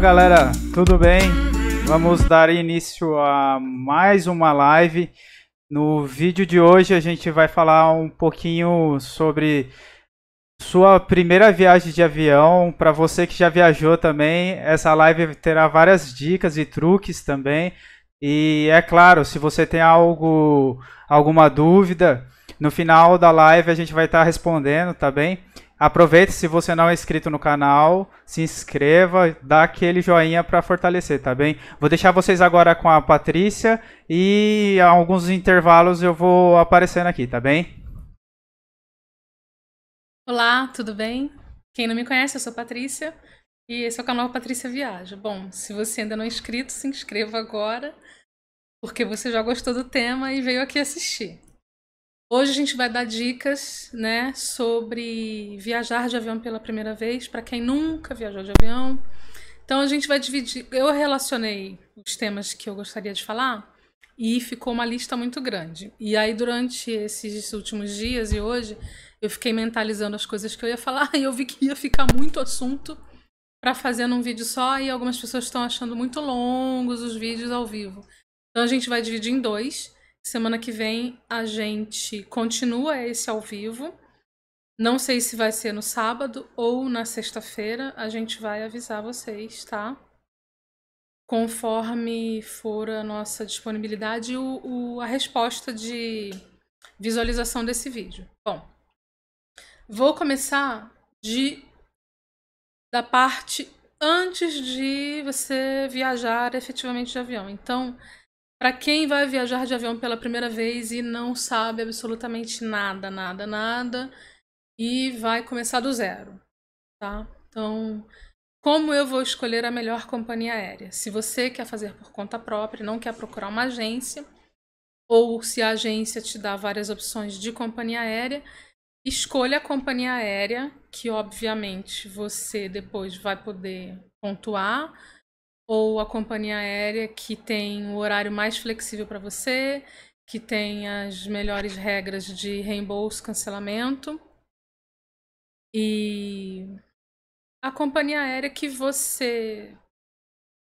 Galera, tudo bem? Vamos dar início a mais uma live. No vídeo de hoje a gente vai falar um pouquinho sobre sua primeira viagem de avião. Para você que já viajou também, essa live terá várias dicas e truques também. E é claro, se você tem algo, alguma dúvida, no final da live a gente vai estar respondendo, tá bem? Aproveite se você não é inscrito no canal, se inscreva, dá aquele joinha para fortalecer, tá bem? Vou deixar vocês agora com a Patrícia e a alguns intervalos eu vou aparecendo aqui, tá bem? Olá, tudo bem? Quem não me conhece, eu sou Patrícia e esse é o canal Patrícia Viaja. Bom, se você ainda não é inscrito, se inscreva agora, porque você já gostou do tema e veio aqui assistir. Hoje a gente vai dar dicas, né, sobre viajar de avião pela primeira vez para quem nunca viajou de avião. Então a gente vai dividir. Eu relacionei os temas que eu gostaria de falar e ficou uma lista muito grande. E aí durante esses últimos dias e hoje eu fiquei mentalizando as coisas que eu ia falar e eu vi que ia ficar muito assunto para fazer num vídeo só e algumas pessoas estão achando muito longos os vídeos ao vivo. Então a gente vai dividir em dois. Semana que vem a gente continua esse ao vivo. Não sei se vai ser no sábado ou na sexta-feira. A gente vai avisar vocês, tá? Conforme for a nossa disponibilidade o, o, a resposta de visualização desse vídeo. Bom, vou começar de da parte antes de você viajar efetivamente de avião. Então, para quem vai viajar de avião pela primeira vez e não sabe absolutamente nada, nada, nada, e vai começar do zero, tá? Então, como eu vou escolher a melhor companhia aérea? Se você quer fazer por conta própria, não quer procurar uma agência, ou se a agência te dá várias opções de companhia aérea, escolha a companhia aérea, que obviamente você depois vai poder pontuar ou a companhia aérea que tem o horário mais flexível para você, que tem as melhores regras de reembolso, cancelamento. E a companhia aérea que você,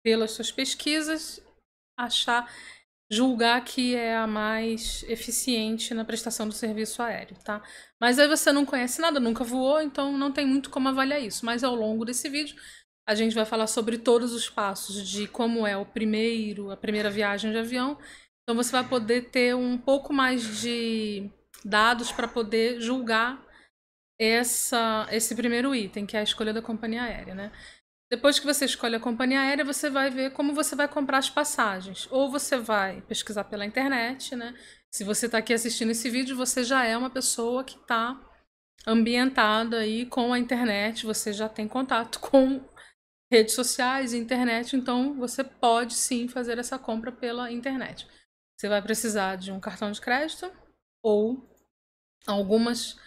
pelas suas pesquisas, achar, julgar que é a mais eficiente na prestação do serviço aéreo, tá? Mas aí você não conhece nada, nunca voou, então não tem muito como avaliar isso. Mas ao longo desse vídeo a gente vai falar sobre todos os passos de como é o primeiro, a primeira viagem de avião. Então você vai poder ter um pouco mais de dados para poder julgar essa, esse primeiro item, que é a escolha da companhia aérea, né? Depois que você escolhe a companhia aérea, você vai ver como você vai comprar as passagens. Ou você vai pesquisar pela internet, né? Se você está aqui assistindo esse vídeo, você já é uma pessoa que está ambientada aí com a internet, você já tem contato com redes sociais, internet, então você pode sim fazer essa compra pela internet. Você vai precisar de um cartão de crédito ou algumas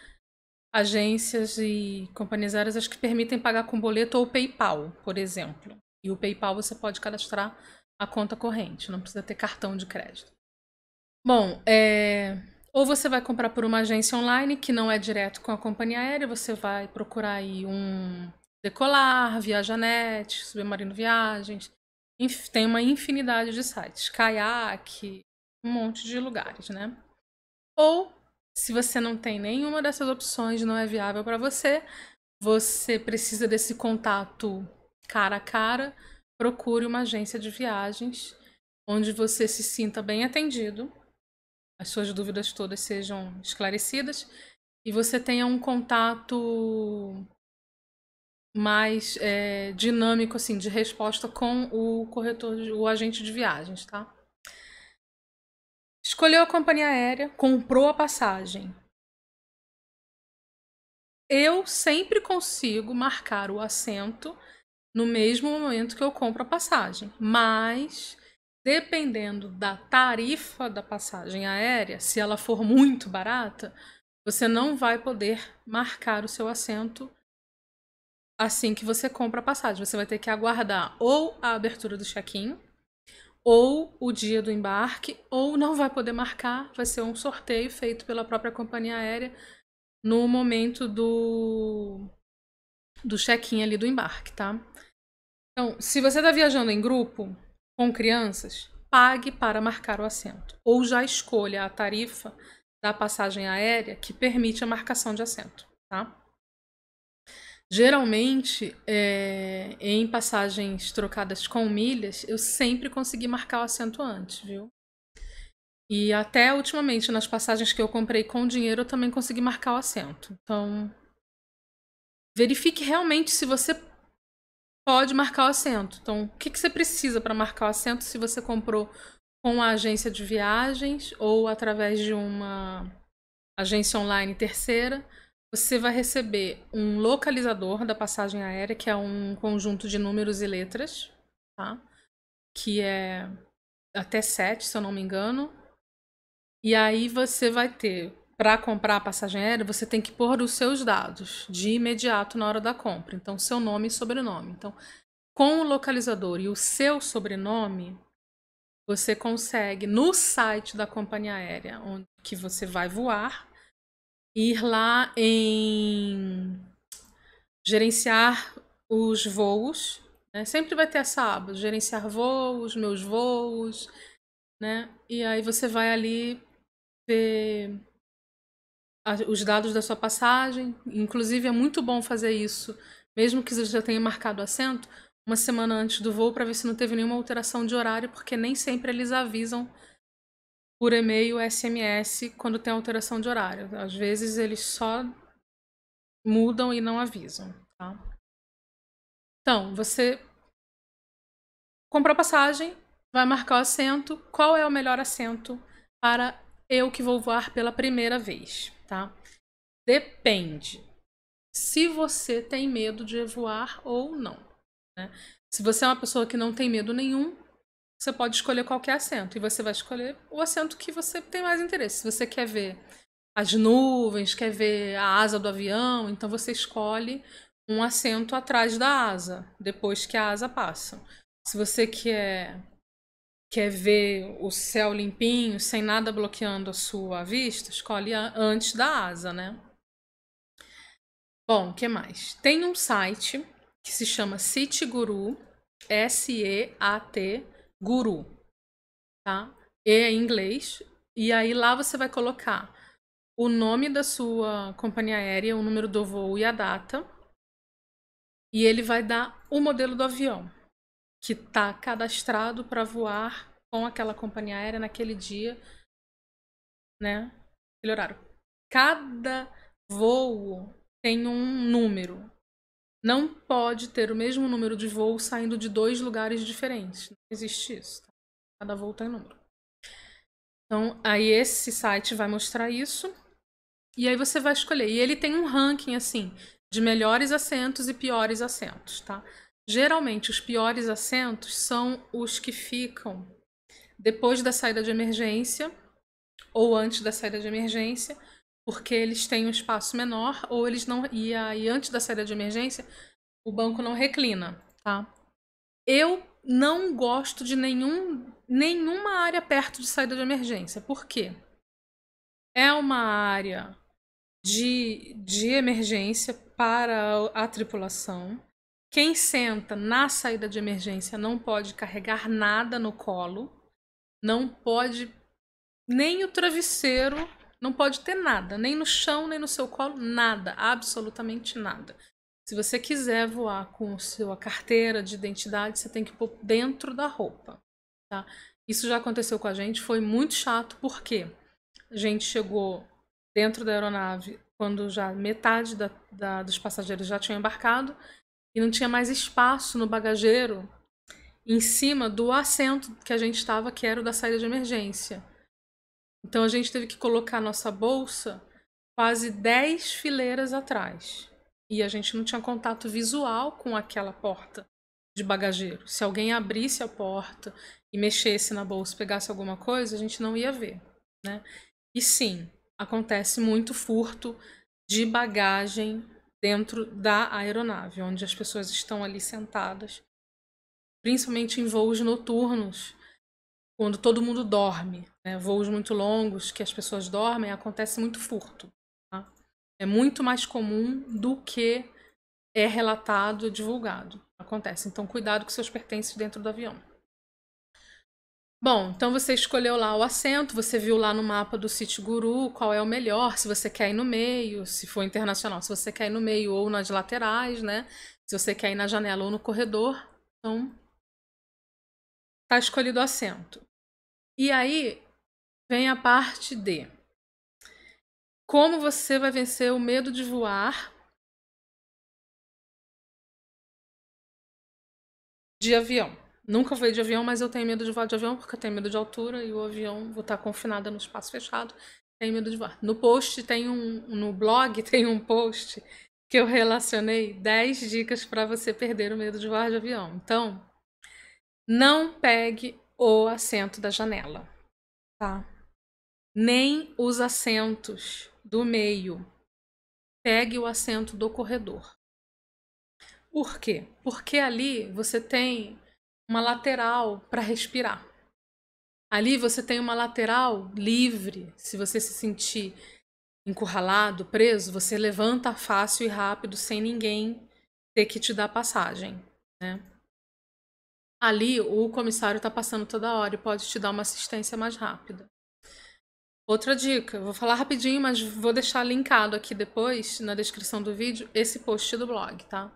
agências e companhias aéreas acho que permitem pagar com boleto ou PayPal, por exemplo. E o PayPal você pode cadastrar a conta corrente, não precisa ter cartão de crédito. Bom, é... ou você vai comprar por uma agência online que não é direto com a companhia aérea, você vai procurar aí um Decolar, Viajanet, Submarino Viagens. Tem uma infinidade de sites. Kayak, um monte de lugares, né? Ou, se você não tem nenhuma dessas opções, não é viável para você, você precisa desse contato cara a cara, procure uma agência de viagens onde você se sinta bem atendido, as suas dúvidas todas sejam esclarecidas e você tenha um contato mais é, dinâmico assim de resposta com o corretor, o agente de viagens, tá? Escolheu a companhia aérea, comprou a passagem. Eu sempre consigo marcar o assento no mesmo momento que eu compro a passagem, mas dependendo da tarifa da passagem aérea, se ela for muito barata, você não vai poder marcar o seu assento assim que você compra a passagem. Você vai ter que aguardar ou a abertura do check-in, ou o dia do embarque, ou não vai poder marcar, vai ser um sorteio feito pela própria companhia aérea no momento do, do check-in ali do embarque, tá? Então, se você está viajando em grupo com crianças, pague para marcar o assento. Ou já escolha a tarifa da passagem aérea que permite a marcação de assento, tá? Geralmente, é, em passagens trocadas com milhas, eu sempre consegui marcar o assento antes, viu? E até ultimamente, nas passagens que eu comprei com dinheiro, eu também consegui marcar o assento. Então, verifique realmente se você pode marcar o assento. Então, o que, que você precisa para marcar o assento se você comprou com a agência de viagens ou através de uma agência online terceira? Você vai receber um localizador da passagem aérea, que é um conjunto de números e letras, tá? Que é até sete, se eu não me engano. E aí você vai ter, para comprar a passagem aérea, você tem que pôr os seus dados de imediato na hora da compra. Então, seu nome e sobrenome. Então, com o localizador e o seu sobrenome, você consegue no site da companhia aérea onde que você vai voar ir lá em gerenciar os voos. Né? Sempre vai ter essa aba, gerenciar voos, meus voos, né? E aí você vai ali ver os dados da sua passagem. Inclusive é muito bom fazer isso, mesmo que você já tenha marcado assento, uma semana antes do voo para ver se não teve nenhuma alteração de horário, porque nem sempre eles avisam por e-mail, SMS, quando tem alteração de horário. Às vezes eles só mudam e não avisam, tá? Então, você comprou passagem, vai marcar o assento. Qual é o melhor assento para eu que vou voar pela primeira vez, tá? Depende se você tem medo de voar ou não. Né? Se você é uma pessoa que não tem medo nenhum, você pode escolher qualquer assento. E você vai escolher o assento que você tem mais interesse. Se você quer ver as nuvens, quer ver a asa do avião, então você escolhe um assento atrás da asa, depois que a asa passa. Se você quer quer ver o céu limpinho, sem nada bloqueando a sua vista, escolhe antes da asa, né? Bom, o que mais? Tem um site que se chama City Guru, S-E-A-T guru, tá? E é em inglês. E aí lá você vai colocar o nome da sua companhia aérea, o número do voo e a data. E ele vai dar o modelo do avião que está cadastrado para voar com aquela companhia aérea naquele dia, né? Aquele horário. Cada voo tem um número não pode ter o mesmo número de voos saindo de dois lugares diferentes. Não existe isso. Tá? Cada voo tem número. Então, aí esse site vai mostrar isso. E aí você vai escolher. E ele tem um ranking, assim, de melhores assentos e piores assentos, tá? Geralmente, os piores assentos são os que ficam depois da saída de emergência ou antes da saída de emergência porque eles têm um espaço menor ou eles não e aí antes da saída de emergência o banco não reclina, tá? Eu não gosto de nenhum nenhuma área perto de saída de emergência. Por quê? É uma área de, de emergência para a tripulação. Quem senta na saída de emergência não pode carregar nada no colo, não pode nem o travesseiro não pode ter nada, nem no chão, nem no seu colo, nada, absolutamente nada. Se você quiser voar com sua carteira de identidade, você tem que pôr dentro da roupa, tá? Isso já aconteceu com a gente, foi muito chato, porque a gente chegou dentro da aeronave quando já metade da, da, dos passageiros já tinham embarcado e não tinha mais espaço no bagageiro em cima do assento que a gente estava, que era o da saída de emergência. Então a gente teve que colocar nossa bolsa quase 10 fileiras atrás. E a gente não tinha contato visual com aquela porta de bagageiro. Se alguém abrisse a porta e mexesse na bolsa, pegasse alguma coisa, a gente não ia ver, né? E sim, acontece muito furto de bagagem dentro da aeronave, onde as pessoas estão ali sentadas, principalmente em voos noturnos, quando todo mundo dorme, né? voos muito longos que as pessoas dormem, acontece muito furto. Tá? É muito mais comum do que é relatado, divulgado. acontece. Então, cuidado com seus pertences dentro do avião. Bom, então você escolheu lá o assento, você viu lá no mapa do City Guru qual é o melhor, se você quer ir no meio, se for internacional, se você quer ir no meio ou nas laterais, né? Se você quer ir na janela ou no corredor. Então, tá escolhido o assento. E aí vem a parte de como você vai vencer o medo de voar de avião. Nunca voei de avião, mas eu tenho medo de voar de avião porque eu tenho medo de altura e o avião vou estar confinada no espaço fechado. Tenho medo de voar. No post tem um, no blog tem um post que eu relacionei 10 dicas para você perder o medo de voar de avião. Então, não pegue o assento da janela, tá? Nem os assentos do meio. Pegue o assento do corredor. Por quê? Porque ali você tem uma lateral para respirar. Ali você tem uma lateral livre. Se você se sentir encurralado, preso, você levanta fácil e rápido sem ninguém ter que te dar passagem. Né? Ali o comissário está passando toda hora e pode te dar uma assistência mais rápida. Outra dica, vou falar rapidinho, mas vou deixar linkado aqui depois na descrição do vídeo esse post do blog, tá?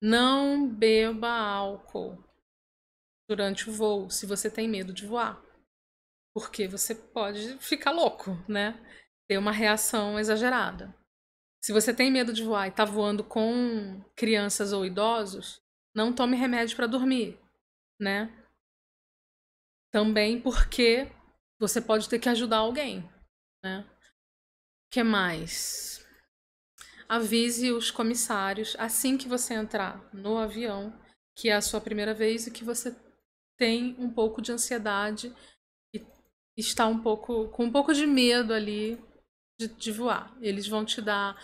Não beba álcool durante o voo, se você tem medo de voar. Porque você pode ficar louco, né? Ter uma reação exagerada. Se você tem medo de voar e está voando com crianças ou idosos, não tome remédio para dormir, né? Também porque você pode ter que ajudar alguém, né? O que mais? Avise os comissários assim que você entrar no avião, que é a sua primeira vez e que você tem um pouco de ansiedade e está um pouco com um pouco de medo ali de, de voar. Eles vão te dar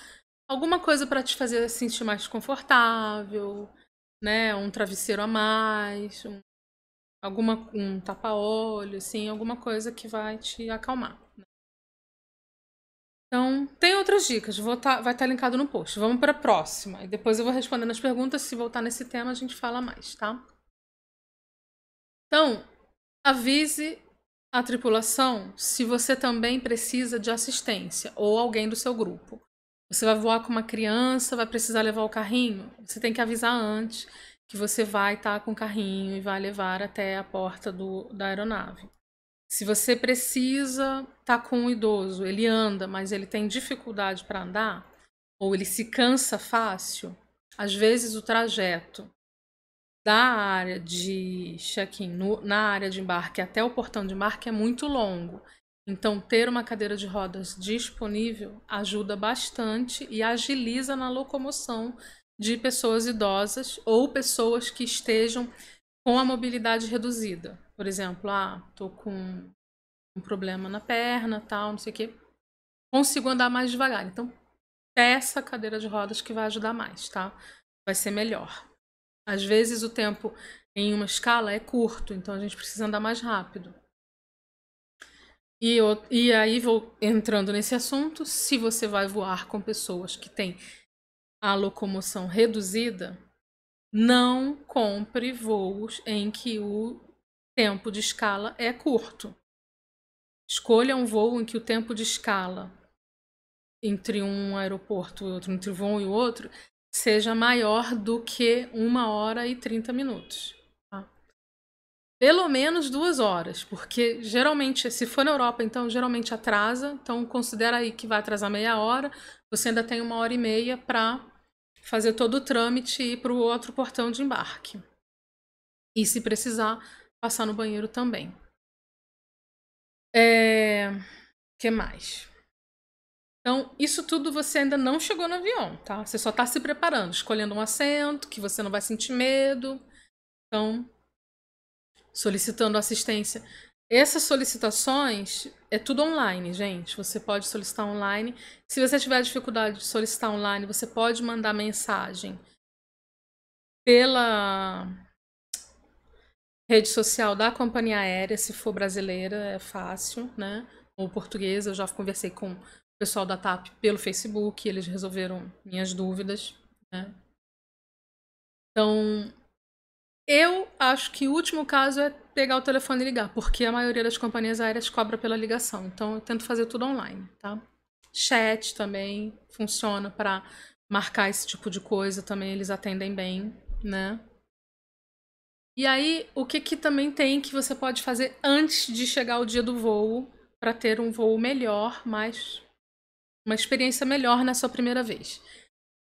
alguma coisa para te fazer sentir mais confortável, né? Um travesseiro a mais, um, alguma um tapa-olho, assim, alguma coisa que vai te acalmar. Né? Então, tem outras dicas, vou tá, vai estar tá linkado no post. Vamos para a próxima. E depois eu vou respondendo as perguntas. Se voltar nesse tema, a gente fala mais, tá? Então, avise a tripulação se você também precisa de assistência ou alguém do seu grupo. Você vai voar com uma criança, vai precisar levar o carrinho, você tem que avisar antes que você vai estar tá com o carrinho e vai levar até a porta do, da aeronave. Se você precisa estar tá com um idoso, ele anda, mas ele tem dificuldade para andar, ou ele se cansa fácil, às vezes o trajeto da área de check-in na área de embarque até o portão de embarque é muito longo. Então, ter uma cadeira de rodas disponível ajuda bastante e agiliza na locomoção de pessoas idosas ou pessoas que estejam com a mobilidade reduzida. Por exemplo, ah, tô com um problema na perna, tal, não sei o quê. Consigo andar mais devagar. Então, peça cadeira de rodas que vai ajudar mais, tá? Vai ser melhor. Às vezes o tempo em uma escala é curto, então a gente precisa andar mais rápido. E, eu, e aí vou entrando nesse assunto, se você vai voar com pessoas que têm a locomoção reduzida, não compre voos em que o tempo de escala é curto. Escolha um voo em que o tempo de escala entre um aeroporto e outro, entre um voo e outro, seja maior do que uma hora e 30 minutos. Pelo menos duas horas, porque geralmente, se for na Europa, então geralmente atrasa, então considera aí que vai atrasar meia hora, você ainda tem uma hora e meia para fazer todo o trâmite e ir para o outro portão de embarque. E se precisar, passar no banheiro também. É... que mais? Então, isso tudo você ainda não chegou no avião, tá? Você só está se preparando, escolhendo um assento, que você não vai sentir medo. Então, solicitando assistência. Essas solicitações é tudo online, gente. Você pode solicitar online. Se você tiver dificuldade de solicitar online, você pode mandar mensagem pela rede social da companhia aérea, se for brasileira, é fácil, né? Ou portuguesa, eu já conversei com pessoal da TAP pelo Facebook, eles resolveram minhas dúvidas. Né? Então, Eu acho que o último caso é pegar o telefone e ligar, porque a maioria das companhias aéreas cobra pela ligação. Então eu tento fazer tudo online, tá? Chat também funciona para marcar esse tipo de coisa, também eles atendem bem, né? E aí, o que, que também tem que você pode fazer antes de chegar o dia do voo para ter um voo melhor, mais uma experiência melhor na sua primeira vez?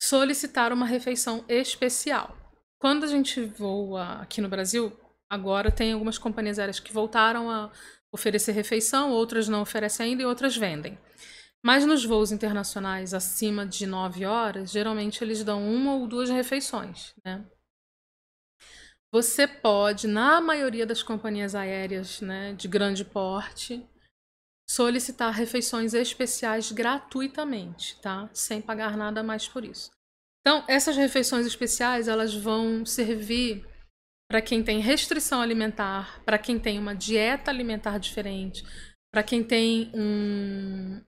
Solicitar uma refeição especial. Quando a gente voa aqui no Brasil, agora tem algumas companhias aéreas que voltaram a oferecer refeição, outras não oferecem ainda e outras vendem. Mas nos voos internacionais acima de 9 horas, geralmente eles dão uma ou duas refeições, né? Você pode, na maioria das companhias aéreas né, de grande porte, solicitar refeições especiais gratuitamente, tá? Sem pagar nada mais por isso. Então, essas refeições especiais, elas vão servir para quem tem restrição alimentar, para quem tem uma dieta alimentar diferente, para quem tem um,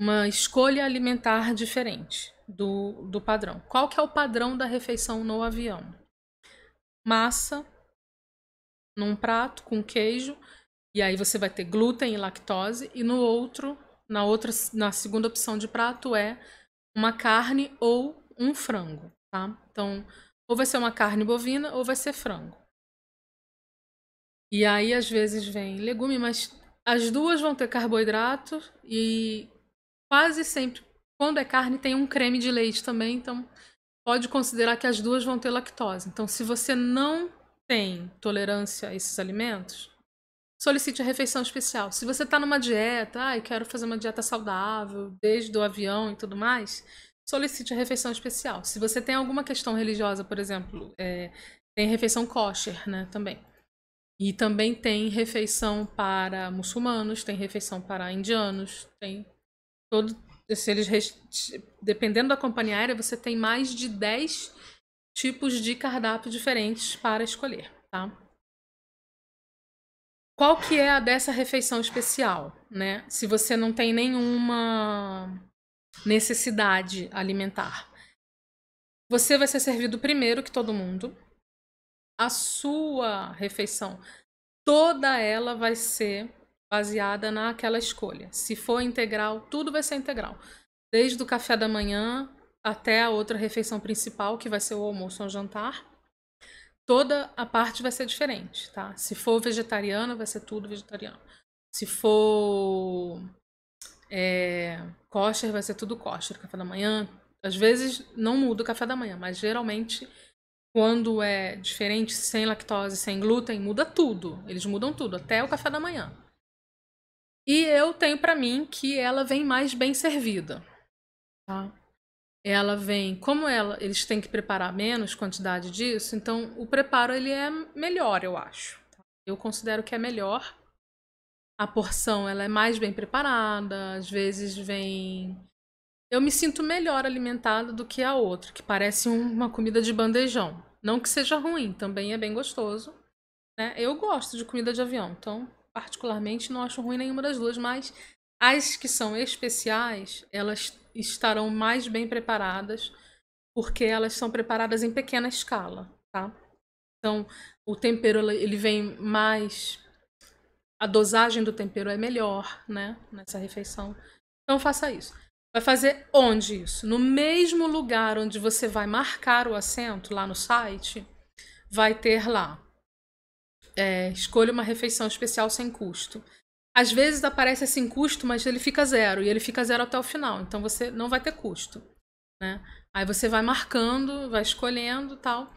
uma escolha alimentar diferente do, do padrão. Qual que é o padrão da refeição no avião? massa num prato com queijo, e aí você vai ter glúten e lactose, e no outro, na outra, na segunda opção de prato é uma carne ou um frango, tá? Então, ou vai ser uma carne bovina ou vai ser frango. E aí às vezes vem legume, mas as duas vão ter carboidrato e quase sempre quando é carne tem um creme de leite também, então pode considerar que as duas vão ter lactose. Então, se você não tem tolerância a esses alimentos, solicite a refeição especial. Se você está numa dieta, ah, quero fazer uma dieta saudável, desde o avião e tudo mais, solicite a refeição especial. Se você tem alguma questão religiosa, por exemplo, é, tem refeição kosher, né, também. E também tem refeição para muçulmanos, tem refeição para indianos, tem todo, se eles dependendo da companhia aérea, você tem mais de 10 tipos de cardápio diferentes para escolher, tá? Qual que é a dessa refeição especial, né? Se você não tem nenhuma necessidade alimentar. Você vai ser servido primeiro que todo mundo. A sua refeição, toda ela vai ser baseada naquela escolha. Se for integral, tudo vai ser integral. Desde o café da manhã até a outra refeição principal, que vai ser o almoço ou jantar. Toda a parte vai ser diferente, tá? Se for vegetariano, vai ser tudo vegetariano. Se for é, kosher, vai ser tudo kosher, café da manhã. Às vezes não muda o café da manhã, mas geralmente quando é diferente, sem lactose, sem glúten, muda tudo. Eles mudam tudo, até o café da manhã. E eu tenho para mim que ela vem mais bem servida. Tá? Ela vem, como ela, eles têm que preparar menos quantidade disso, então o preparo ele é melhor, eu acho. Tá? Eu considero que é melhor. A porção ela é mais bem preparada, às vezes vem eu me sinto melhor alimentada do que a outra, que parece uma comida de bandejão. Não que seja ruim, também é bem gostoso. Né? Eu gosto de comida de avião, então particularmente não acho ruim nenhuma das duas, mas as que são especiais, elas estarão mais bem preparadas, porque elas são preparadas em pequena escala, tá? Então, o tempero ele vem mais a dosagem do tempero é melhor, né, nessa refeição. Então faça isso. Vai fazer onde isso? No mesmo lugar onde você vai marcar o assento lá no site, vai ter lá é, escolha uma refeição especial sem custo. Às vezes aparece assim custo, mas ele fica zero e ele fica zero até o final. Então você não vai ter custo, né? Aí você vai marcando, vai escolhendo, tal.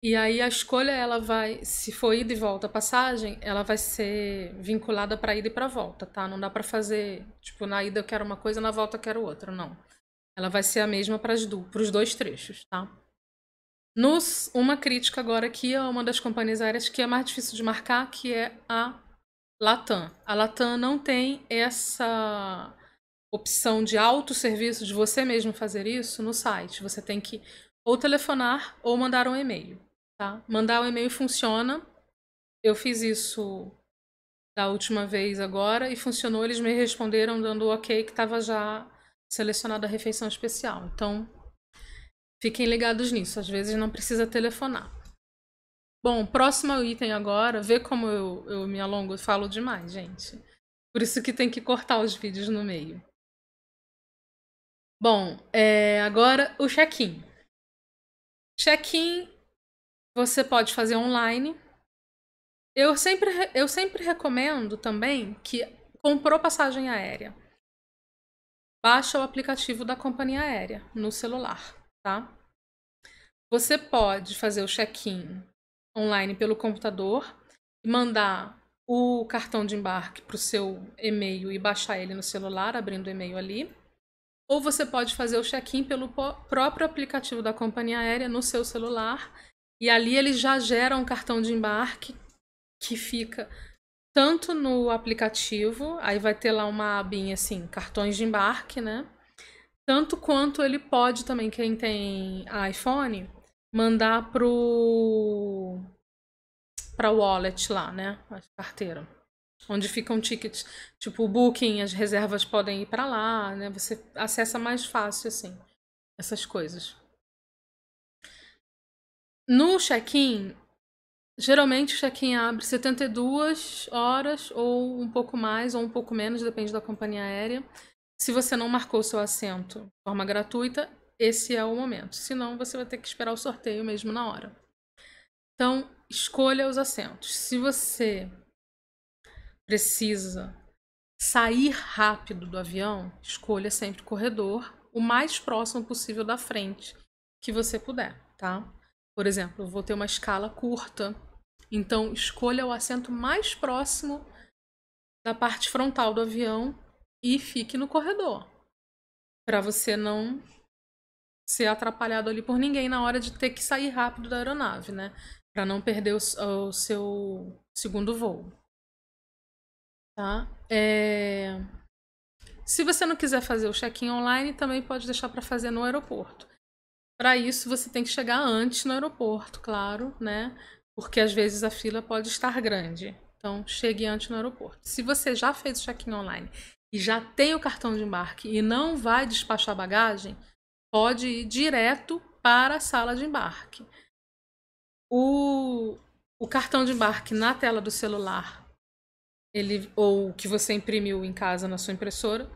E aí a escolha ela vai, se for ida e volta passagem, ela vai ser vinculada para ida e para volta, tá? Não dá para fazer, tipo, na ida eu quero uma coisa, na volta eu quero outra, não. Ela vai ser a mesma para os dois trechos, tá? Nos, uma crítica agora aqui a uma das companhias aéreas que é mais difícil de marcar, que é a Latam. A Latam não tem essa opção de autosserviço, de você mesmo fazer isso no site. Você tem que ou telefonar ou mandar um e-mail. Tá? Mandar um e-mail funciona. Eu fiz isso da última vez agora e funcionou. Eles me responderam dando ok que estava já selecionada a refeição especial. Então, Fiquem ligados nisso, às vezes não precisa telefonar. Bom, próximo item agora, vê como eu, eu me alongo, eu falo demais, gente. Por isso que tem que cortar os vídeos no meio. Bom, é, agora o check-in. Check-in você pode fazer online. Eu sempre, eu sempre recomendo também que comprou passagem aérea. Baixa o aplicativo da companhia aérea no celular, tá? Você pode fazer o check-in online pelo computador e mandar o cartão de embarque para o seu e-mail e baixar ele no celular, abrindo o e-mail ali. Ou você pode fazer o check-in pelo próprio aplicativo da companhia aérea no seu celular. E ali ele já gera um cartão de embarque que fica tanto no aplicativo, aí vai ter lá uma abinha assim, cartões de embarque, né? Tanto quanto ele pode também, quem tem iPhone, mandar pro para wallet lá, né? A carteira onde ficam tickets, tipo o booking, as reservas podem ir para lá, né? Você acessa mais fácil assim essas coisas. No check-in, geralmente o check-in abre 72 horas ou um pouco mais ou um pouco menos, depende da companhia aérea. Se você não marcou seu assento de forma gratuita, esse é o momento. Senão, você vai ter que esperar o sorteio mesmo na hora. Então, escolha os assentos. Se você precisa sair rápido do avião, escolha sempre o corredor o mais próximo possível da frente que você puder, tá? Por exemplo, eu vou ter uma escala curta, então escolha o assento mais próximo da parte frontal do avião e fique no corredor, para você não ser atrapalhado ali por ninguém na hora de ter que sair rápido da aeronave, né? Para não perder o, o seu segundo voo. Tá? É... Se você não quiser fazer o check-in online, também pode deixar para fazer no aeroporto. Para isso, você tem que chegar antes no aeroporto, claro, né? Porque às vezes a fila pode estar grande. Então, chegue antes no aeroporto. Se você já fez o check-in online e já tem o cartão de embarque e não vai despachar bagagem, pode ir direto para a sala de embarque. O, o cartão de embarque na tela do celular ele ou que você imprimiu em casa na sua impressora,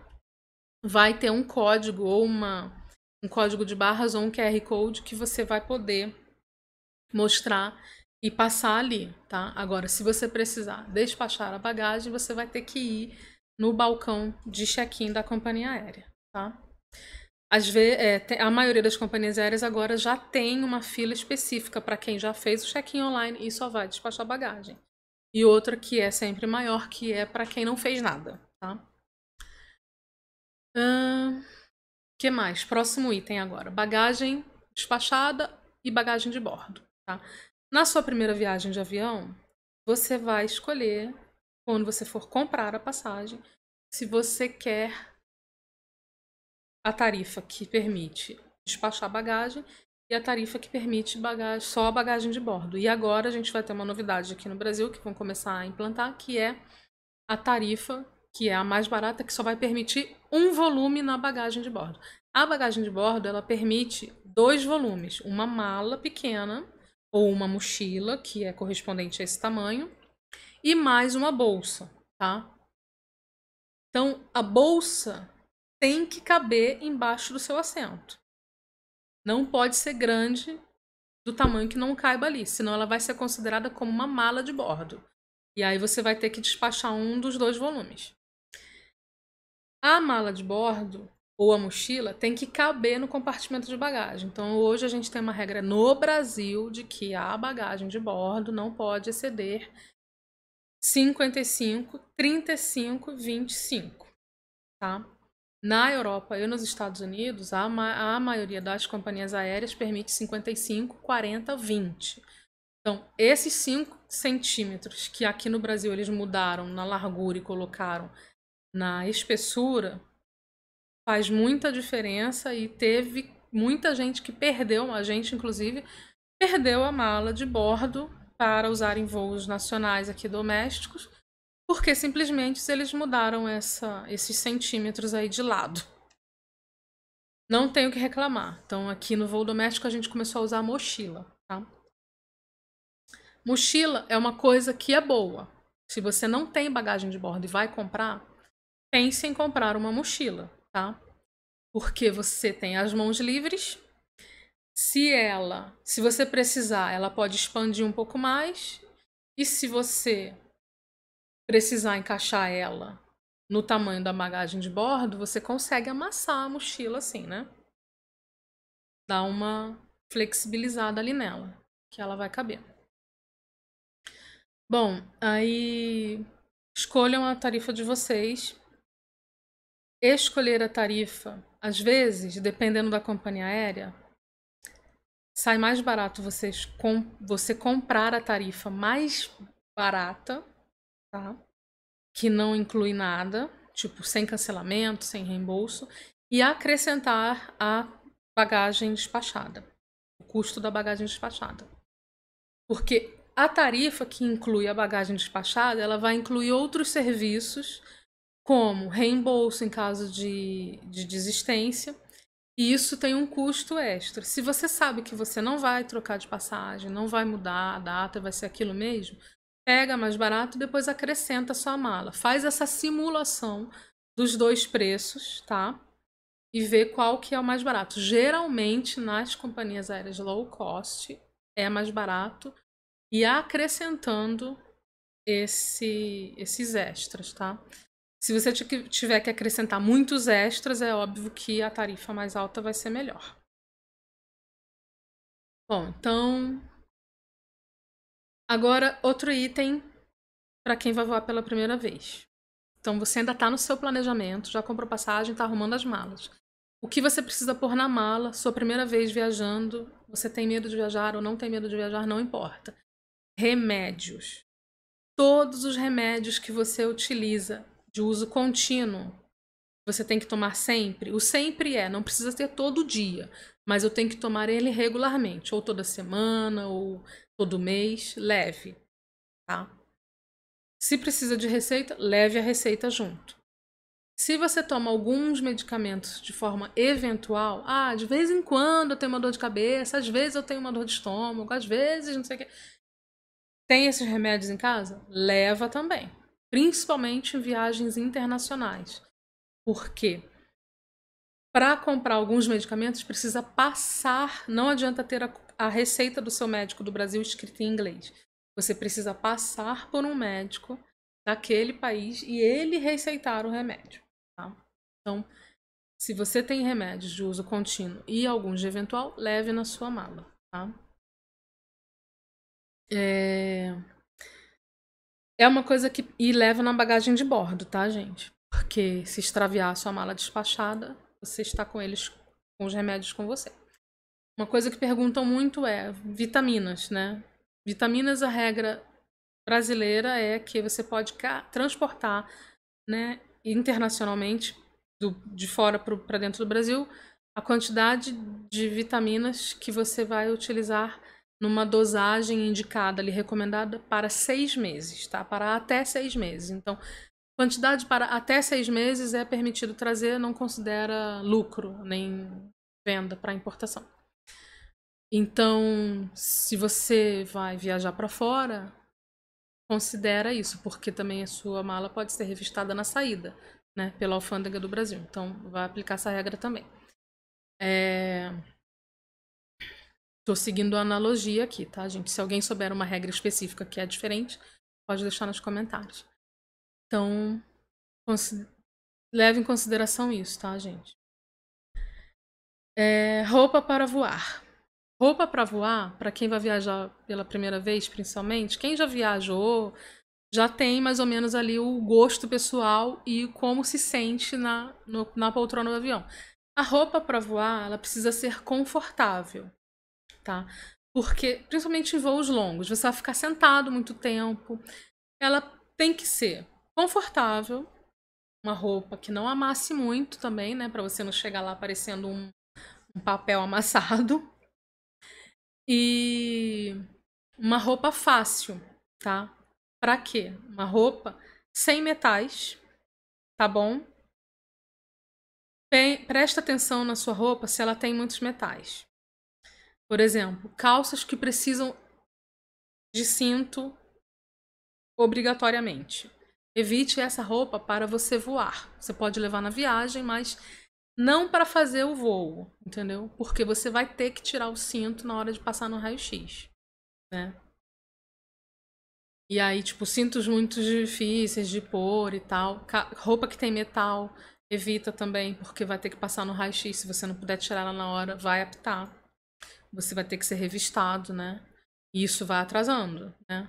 vai ter um código ou uma um código de barras ou um QR Code que você vai poder mostrar e passar ali, tá? Agora, se você precisar despachar a bagagem, você vai ter que ir no balcão de check-in da companhia aérea, tá? Às vezes, é, a maioria das companhias aéreas agora já tem uma fila específica para quem já fez o check-in online e só vai despachar bagagem e outra que é sempre maior, que é para quem não fez nada, tá? Uh, que mais? Próximo item agora. Bagagem despachada e bagagem de bordo, tá? Na sua primeira viagem de avião, você vai escolher, quando você for comprar a passagem, se você quer a tarifa que permite despachar bagagem e a tarifa que permite bagagem, só a bagagem de bordo. E agora a gente vai ter uma novidade aqui no Brasil que vão começar a implantar, que é a tarifa, que é a mais barata, que só vai permitir um volume na bagagem de bordo. A bagagem de bordo, ela permite dois volumes, uma mala pequena ou uma mochila, que é correspondente a esse tamanho, e mais uma bolsa, tá? Então, a bolsa tem que caber embaixo do seu assento não pode ser grande do tamanho que não caiba ali, senão ela vai ser considerada como uma mala de bordo. E aí você vai ter que despachar um dos dois volumes. A mala de bordo ou a mochila tem que caber no compartimento de bagagem. Então hoje a gente tem uma regra no Brasil de que a bagagem de bordo não pode exceder 55, 35, 25, tá? Na Europa e nos Estados Unidos, a, ma a maioria das companhias aéreas permite 55, 40, 20. Então, esses 5 centímetros que aqui no Brasil eles mudaram na largura e colocaram na espessura, faz muita diferença e teve muita gente que perdeu, a gente inclusive, perdeu a mala de bordo para usar em voos nacionais aqui domésticos porque simplesmente eles mudaram essa, esses centímetros aí de lado. Não tenho que reclamar. Então, aqui no voo doméstico, a gente começou a usar a mochila, tá? mochila é uma coisa que é boa. Se você não tem bagagem de bordo e vai comprar, pense em comprar uma mochila, tá? Porque você tem as mãos livres. Se ela, se você precisar, ela pode expandir um pouco mais. E se você precisar encaixar ela no tamanho da bagagem de bordo, você consegue amassar a mochila assim, né? Dá uma flexibilizada ali nela, que ela vai caber. Bom, aí escolham a tarifa de vocês. Escolher a tarifa, às vezes, dependendo da companhia aérea, sai mais barato com, você comprar a tarifa mais barata, tá? Que não inclui nada, tipo sem cancelamento, sem reembolso, e acrescentar a bagagem despachada, o custo da bagagem despachada. Porque a tarifa que inclui a bagagem despachada, ela vai incluir outros serviços, como reembolso em caso de, de desistência, e isso tem um custo extra. Se você sabe que você não vai trocar de passagem, não vai mudar a data, vai ser aquilo mesmo, pega mais barato e depois acrescenta a sua mala. Faz essa simulação dos dois preços, tá? E vê qual que é o mais barato. Geralmente, nas companhias aéreas low cost, é mais barato e acrescentando esse, esses extras, tá? Se você tiver que acrescentar muitos extras, é óbvio que a tarifa mais alta vai ser melhor. Bom, então. Agora, outro item para quem vai voar pela primeira vez. Então, você ainda está no seu planejamento, já comprou passagem, está arrumando as malas. O que você precisa pôr na mala, sua primeira vez viajando, você tem medo de viajar ou não tem medo de viajar, não importa remédios. Todos os remédios que você utiliza de uso contínuo, você tem que tomar sempre. O sempre é, não precisa ter todo dia, mas eu tenho que tomar ele regularmente, ou toda semana, ou todo mês, leve, tá? Se precisa de receita, leve a receita junto. Se você toma alguns medicamentos de forma eventual, ah, de vez em quando eu tenho uma dor de cabeça, às vezes eu tenho uma dor de estômago, às vezes não sei o que. Tem esses remédios em casa? Leva também. Principalmente em viagens internacionais. Por quê? Para comprar alguns medicamentos, precisa passar. Não adianta ter a, a receita do seu médico do Brasil escrita em inglês. Você precisa passar por um médico daquele país e ele receitar o remédio. Tá? Então, se você tem remédios de uso contínuo e alguns de eventual, leve na sua mala. Tá? É... é uma coisa que. E leva na bagagem de bordo, tá, gente? Porque se extraviar a sua mala despachada, você está com eles, com os remédios com você. Uma coisa que perguntam muito é vitaminas, né? Vitaminas, a regra brasileira é que você pode transportar, né, internacionalmente, do, de fora para dentro do Brasil, a quantidade de vitaminas que você vai utilizar numa dosagem indicada ali, recomendada para seis meses, tá? Para até seis meses. Então, quantidade para até seis meses é permitido trazer, não considera lucro nem venda para importação. Então, se você vai viajar para fora, considera isso, porque também a sua mala pode ser revistada na saída, né, pela alfândega do Brasil. Então, vai aplicar essa regra também. É... Tô seguindo a analogia aqui, tá, gente? Se alguém souber uma regra específica que é diferente, pode deixar nos comentários. Então, leve em consideração isso, tá, gente? É, roupa para voar. Roupa para voar, para quem vai viajar pela primeira vez, principalmente, quem já viajou, já tem mais ou menos ali o gosto pessoal e como se sente na, no, na poltrona do avião. A roupa para voar, ela precisa ser confortável tá? Porque, principalmente em voos longos, você vai ficar sentado muito tempo. Ela tem que ser confortável, uma roupa que não amasse muito também, né? Para você não chegar lá parecendo um, um papel amassado. E uma roupa fácil, tá? Para quê? Uma roupa sem metais, tá bom? Presta atenção na sua roupa se ela tem muitos metais. Por exemplo, calças que precisam de cinto obrigatoriamente. Evite essa roupa para você voar. Você pode levar na viagem, mas não para fazer o voo, entendeu? Porque você vai ter que tirar o cinto na hora de passar no raio-x, né? E aí, tipo, cintos muito difíceis de pôr e tal. Roupa que tem metal, evita também, porque vai ter que passar no raio-x. Se você não puder tirar ela na hora, vai apitar. Você vai ter que ser revistado, né? E isso vai atrasando, né?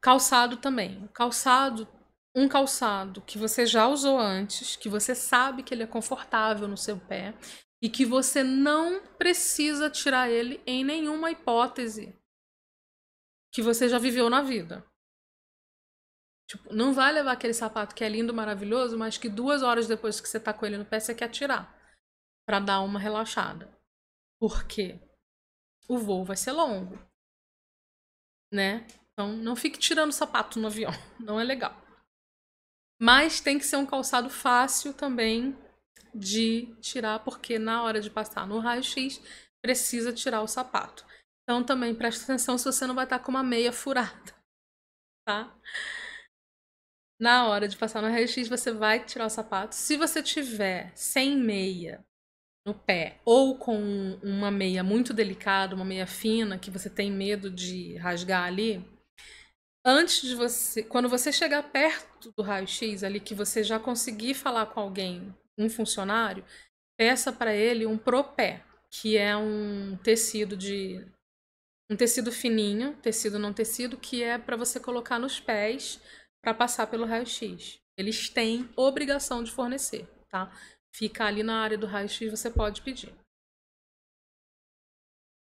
Calçado também. Calçado, um calçado que você já usou antes, que você sabe que ele é confortável no seu pé e que você não precisa tirar ele em nenhuma hipótese que você já viveu na vida. Tipo, não vai levar aquele sapato que é lindo, maravilhoso, mas que duas horas depois que você tá com ele no pé, você quer tirar. para dar uma relaxada. Por quê? O voo vai ser longo. Né? Então, não fique tirando sapato no avião. Não é legal. Mas tem que ser um calçado fácil também de tirar, porque na hora de passar no raio-x, precisa tirar o sapato. Então, também preste atenção se você não vai estar com uma meia furada. Tá? Na hora de passar no raio-x, você vai tirar o sapato. Se você tiver sem meia no pé ou com uma meia muito delicada, uma meia fina, que você tem medo de rasgar ali, antes de você, quando você chegar perto do raio-x ali, que você já conseguir falar com alguém, um funcionário, peça para ele um propé, que é um tecido de um tecido fininho, tecido não tecido, que é para você colocar nos pés para passar pelo raio-x. Eles têm obrigação de fornecer, tá? Fica ali na área do raio-x, você pode pedir.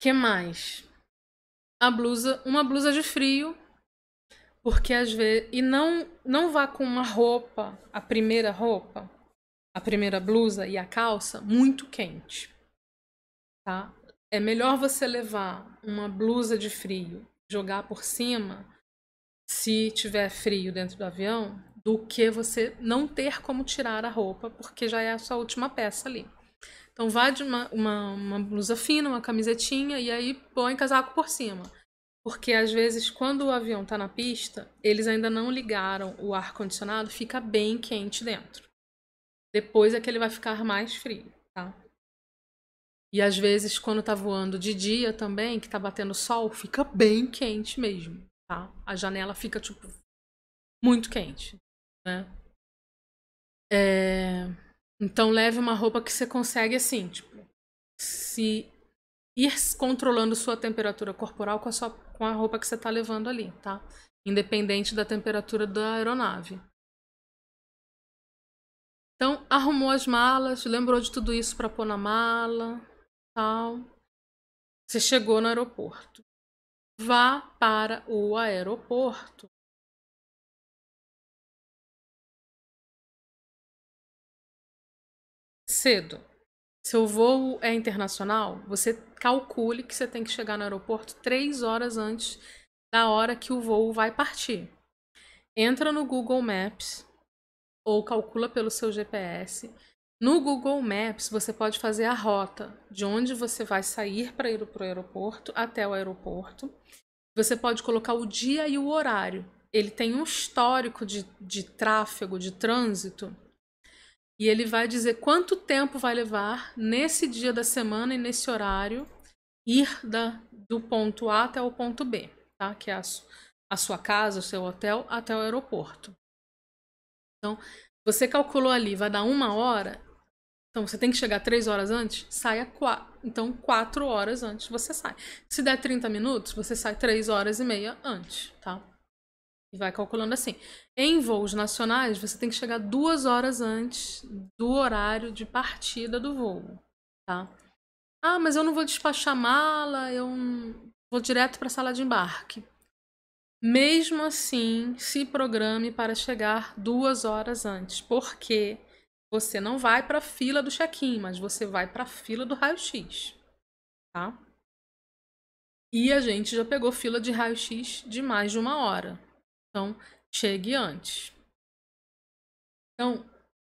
Que mais? A blusa, uma blusa de frio porque às vezes. E não, não vá com uma roupa, a primeira roupa, a primeira blusa e a calça muito quente. Tá? É melhor você levar uma blusa de frio, jogar por cima, se tiver frio dentro do avião, do que você não ter como tirar a roupa, porque já é a sua última peça ali. Então vá de uma, uma, uma blusa fina, uma camisetinha e aí põe casaco por cima. Porque às vezes, quando o avião está na pista, eles ainda não ligaram o ar-condicionado, fica bem quente dentro. Depois é que ele vai ficar mais frio, tá? E às vezes, quando tá voando de dia também, que tá batendo sol, fica bem quente mesmo, tá? A janela fica, tipo, muito quente, né? É... Então, leve uma roupa que você consegue, assim, tipo, se ir controlando sua temperatura corporal com a sua com a roupa que você está levando ali, tá? Independente da temperatura da aeronave. Então, arrumou as malas, lembrou de tudo isso para pôr na mala, tal. Você chegou no aeroporto. Vá para o aeroporto. Cedo. Seu voo é internacional, você calcule que você tem que chegar no aeroporto três horas antes da hora que o voo vai partir. Entra no Google Maps ou calcula pelo seu GPS. No Google Maps, você pode fazer a rota de onde você vai sair para ir para o aeroporto até o aeroporto. Você pode colocar o dia e o horário. Ele tem um histórico de, de tráfego, de trânsito e ele vai dizer quanto tempo vai levar nesse dia da semana e nesse horário ir da, do ponto A até o ponto B, tá? Que é a, a sua casa, o seu hotel, até o aeroporto. Então, você calculou ali, vai dar uma hora. Então, você tem que chegar três horas antes, saia quatro. Então, quatro horas antes você sai. Se der 30 minutos, você sai três horas e meia antes, tá? E vai calculando assim. Em voos nacionais, você tem que chegar duas horas antes do horário de partida do voo, tá? Ah, mas eu não vou despachar mala, eu vou direto para a sala de embarque. Mesmo assim, se programe para chegar duas horas antes, porque você não vai para a fila do check-in, mas você vai para a fila do raio-x, tá? E a gente já pegou fila de raio-x de mais de uma hora. Então, chegue antes. Então,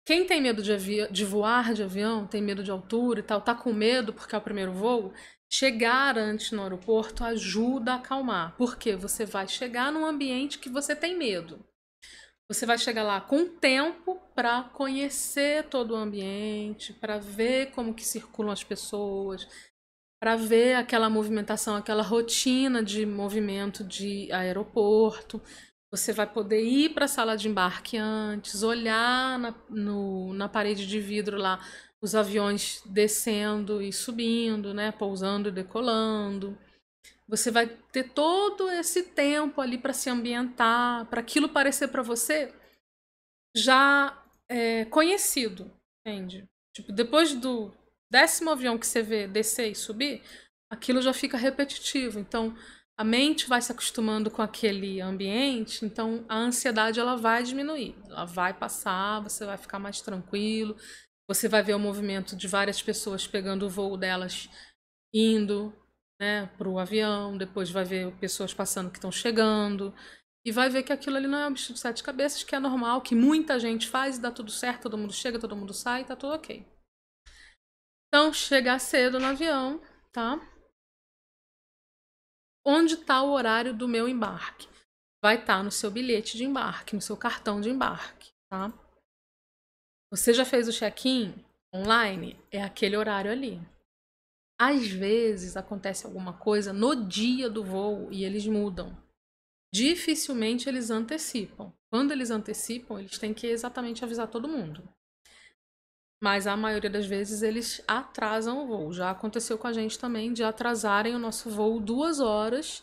quem tem medo de, de, voar de avião, tem medo de altura e tal, tá com medo porque é o primeiro voo, chegar antes no aeroporto ajuda a acalmar, porque você vai chegar num ambiente que você tem medo. Você vai chegar lá com tempo para conhecer todo o ambiente, para ver como que circulam as pessoas, para ver aquela movimentação, aquela rotina de movimento de aeroporto. Você vai poder ir para a sala de embarque antes, olhar na, no, na parede de vidro lá os aviões descendo e subindo, né, pousando e decolando. Você vai ter todo esse tempo ali para se ambientar, para aquilo parecer para você já é, conhecido, entende? Tipo, depois do décimo avião que você vê descer e subir, aquilo já fica repetitivo. Então, a mente vai se acostumando com aquele ambiente, então a ansiedade ela vai diminuir, ela vai passar, você vai ficar mais tranquilo, você vai ver o movimento de várias pessoas pegando o voo delas indo né, para o avião, depois vai ver pessoas passando que estão chegando, e vai ver que aquilo ali não é um bicho de sete cabeças, que é normal, que muita gente faz e dá tudo certo, todo mundo chega, todo mundo sai, tá tudo ok. Então, chegar cedo no avião, tá? Onde está o horário do meu embarque? Vai estar tá no seu bilhete de embarque, no seu cartão de embarque, tá? Você já fez o check-in online? É aquele horário ali. Às vezes acontece alguma coisa no dia do voo e eles mudam. Dificilmente eles antecipam. Quando eles antecipam, eles têm que exatamente avisar todo mundo. Mas a maioria das vezes eles atrasam o voo. Já aconteceu com a gente também de atrasarem o nosso voo duas horas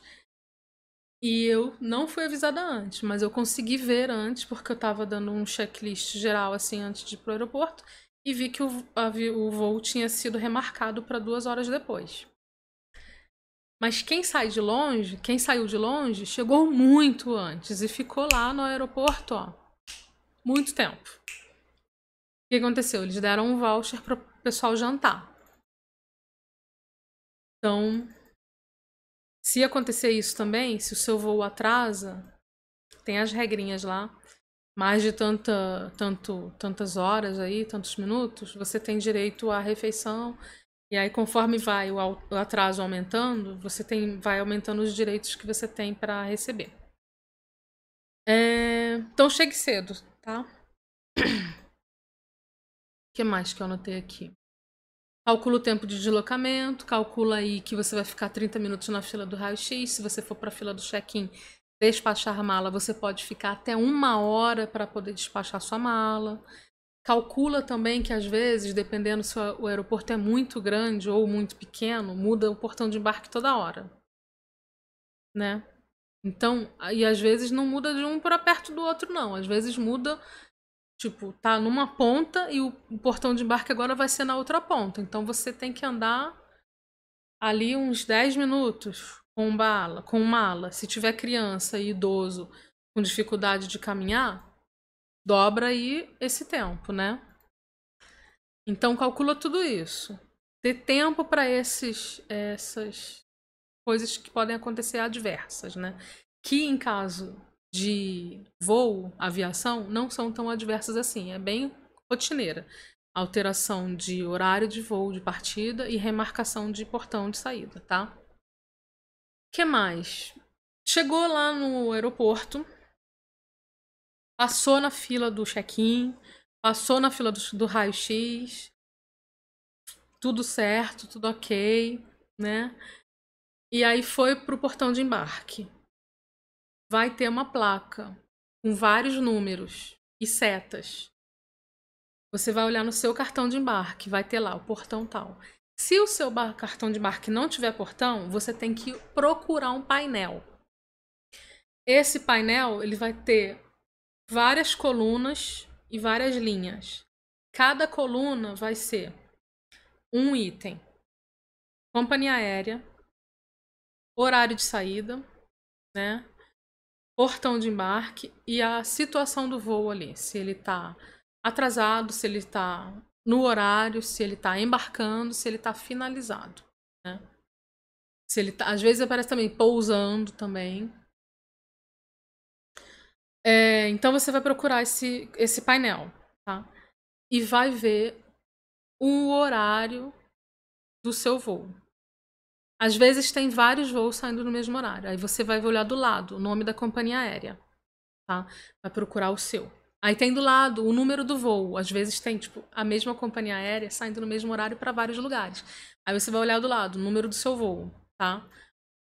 e eu não fui avisada antes, mas eu consegui ver antes, porque eu estava dando um checklist geral assim antes de ir pro aeroporto, e vi que o, a, o voo tinha sido remarcado para duas horas depois. Mas quem sai de longe, quem saiu de longe, chegou muito antes e ficou lá no aeroporto, ó, muito tempo. Que aconteceu? Eles deram um voucher para o pessoal jantar. Então, se acontecer isso também, se o seu voo atrasa, tem as regrinhas lá. Mais de tanta, tanto, tantas horas aí, tantos minutos, você tem direito à refeição. E aí, conforme vai o, o atraso aumentando, você tem, vai aumentando os direitos que você tem para receber. É, então, chegue cedo, tá? O que mais que eu anotei aqui? Calcula o tempo de deslocamento, calcula aí que você vai ficar 30 minutos na fila do raio-x. Se você for para a fila do check-in, despachar mala, você pode ficar até uma hora para poder despachar sua mala. Calcula também que às vezes, dependendo se o aeroporto é muito grande ou muito pequeno, muda o portão de embarque toda hora. Né? Então, e às vezes não muda de um para perto do outro, não. Às vezes muda Tipo, tá numa ponta e o, portão de embarque agora vai ser na outra ponta. Então você tem que andar ali uns 10 minutos com bala, com mala. Se tiver criança e idoso com dificuldade de caminhar, dobra aí esse tempo, né? Então calcula tudo isso. Ter tempo para esses essas coisas que podem acontecer adversas, né? Que em caso de voo, aviação, não são tão adversas assim. É bem rotineira. Alteração de horário de voo de partida e remarcação de portão de saída, tá? que mais? Chegou lá no aeroporto, passou na fila do check-in, passou na fila do, do raio-x, tudo certo, tudo ok, né? E aí foi pro portão de embarque vai ter uma placa com vários números e setas. Você vai olhar no seu cartão de embarque, vai ter lá o portão tal. Se o seu cartão de embarque não tiver portão, você tem que procurar um painel. Esse painel ele vai ter várias colunas e várias linhas. Cada coluna vai ser um item: companhia aérea, horário de saída, né? Portão de embarque e a situação do voo ali. Se ele está atrasado, se ele está no horário, se ele está embarcando, se ele está finalizado. Né? Se ele tá, às vezes aparece também pousando também. É, então você vai procurar esse, esse painel, tá? E vai ver o horário do seu voo. Às vezes tem vários voos saindo no mesmo horário. Aí você vai olhar do lado o nome da companhia aérea, tá? Vai procurar o seu. Aí tem do lado o número do voo. Às vezes tem, tipo, a mesma companhia aérea saindo no mesmo horário para vários lugares. Aí você vai olhar do lado o número do seu voo, tá?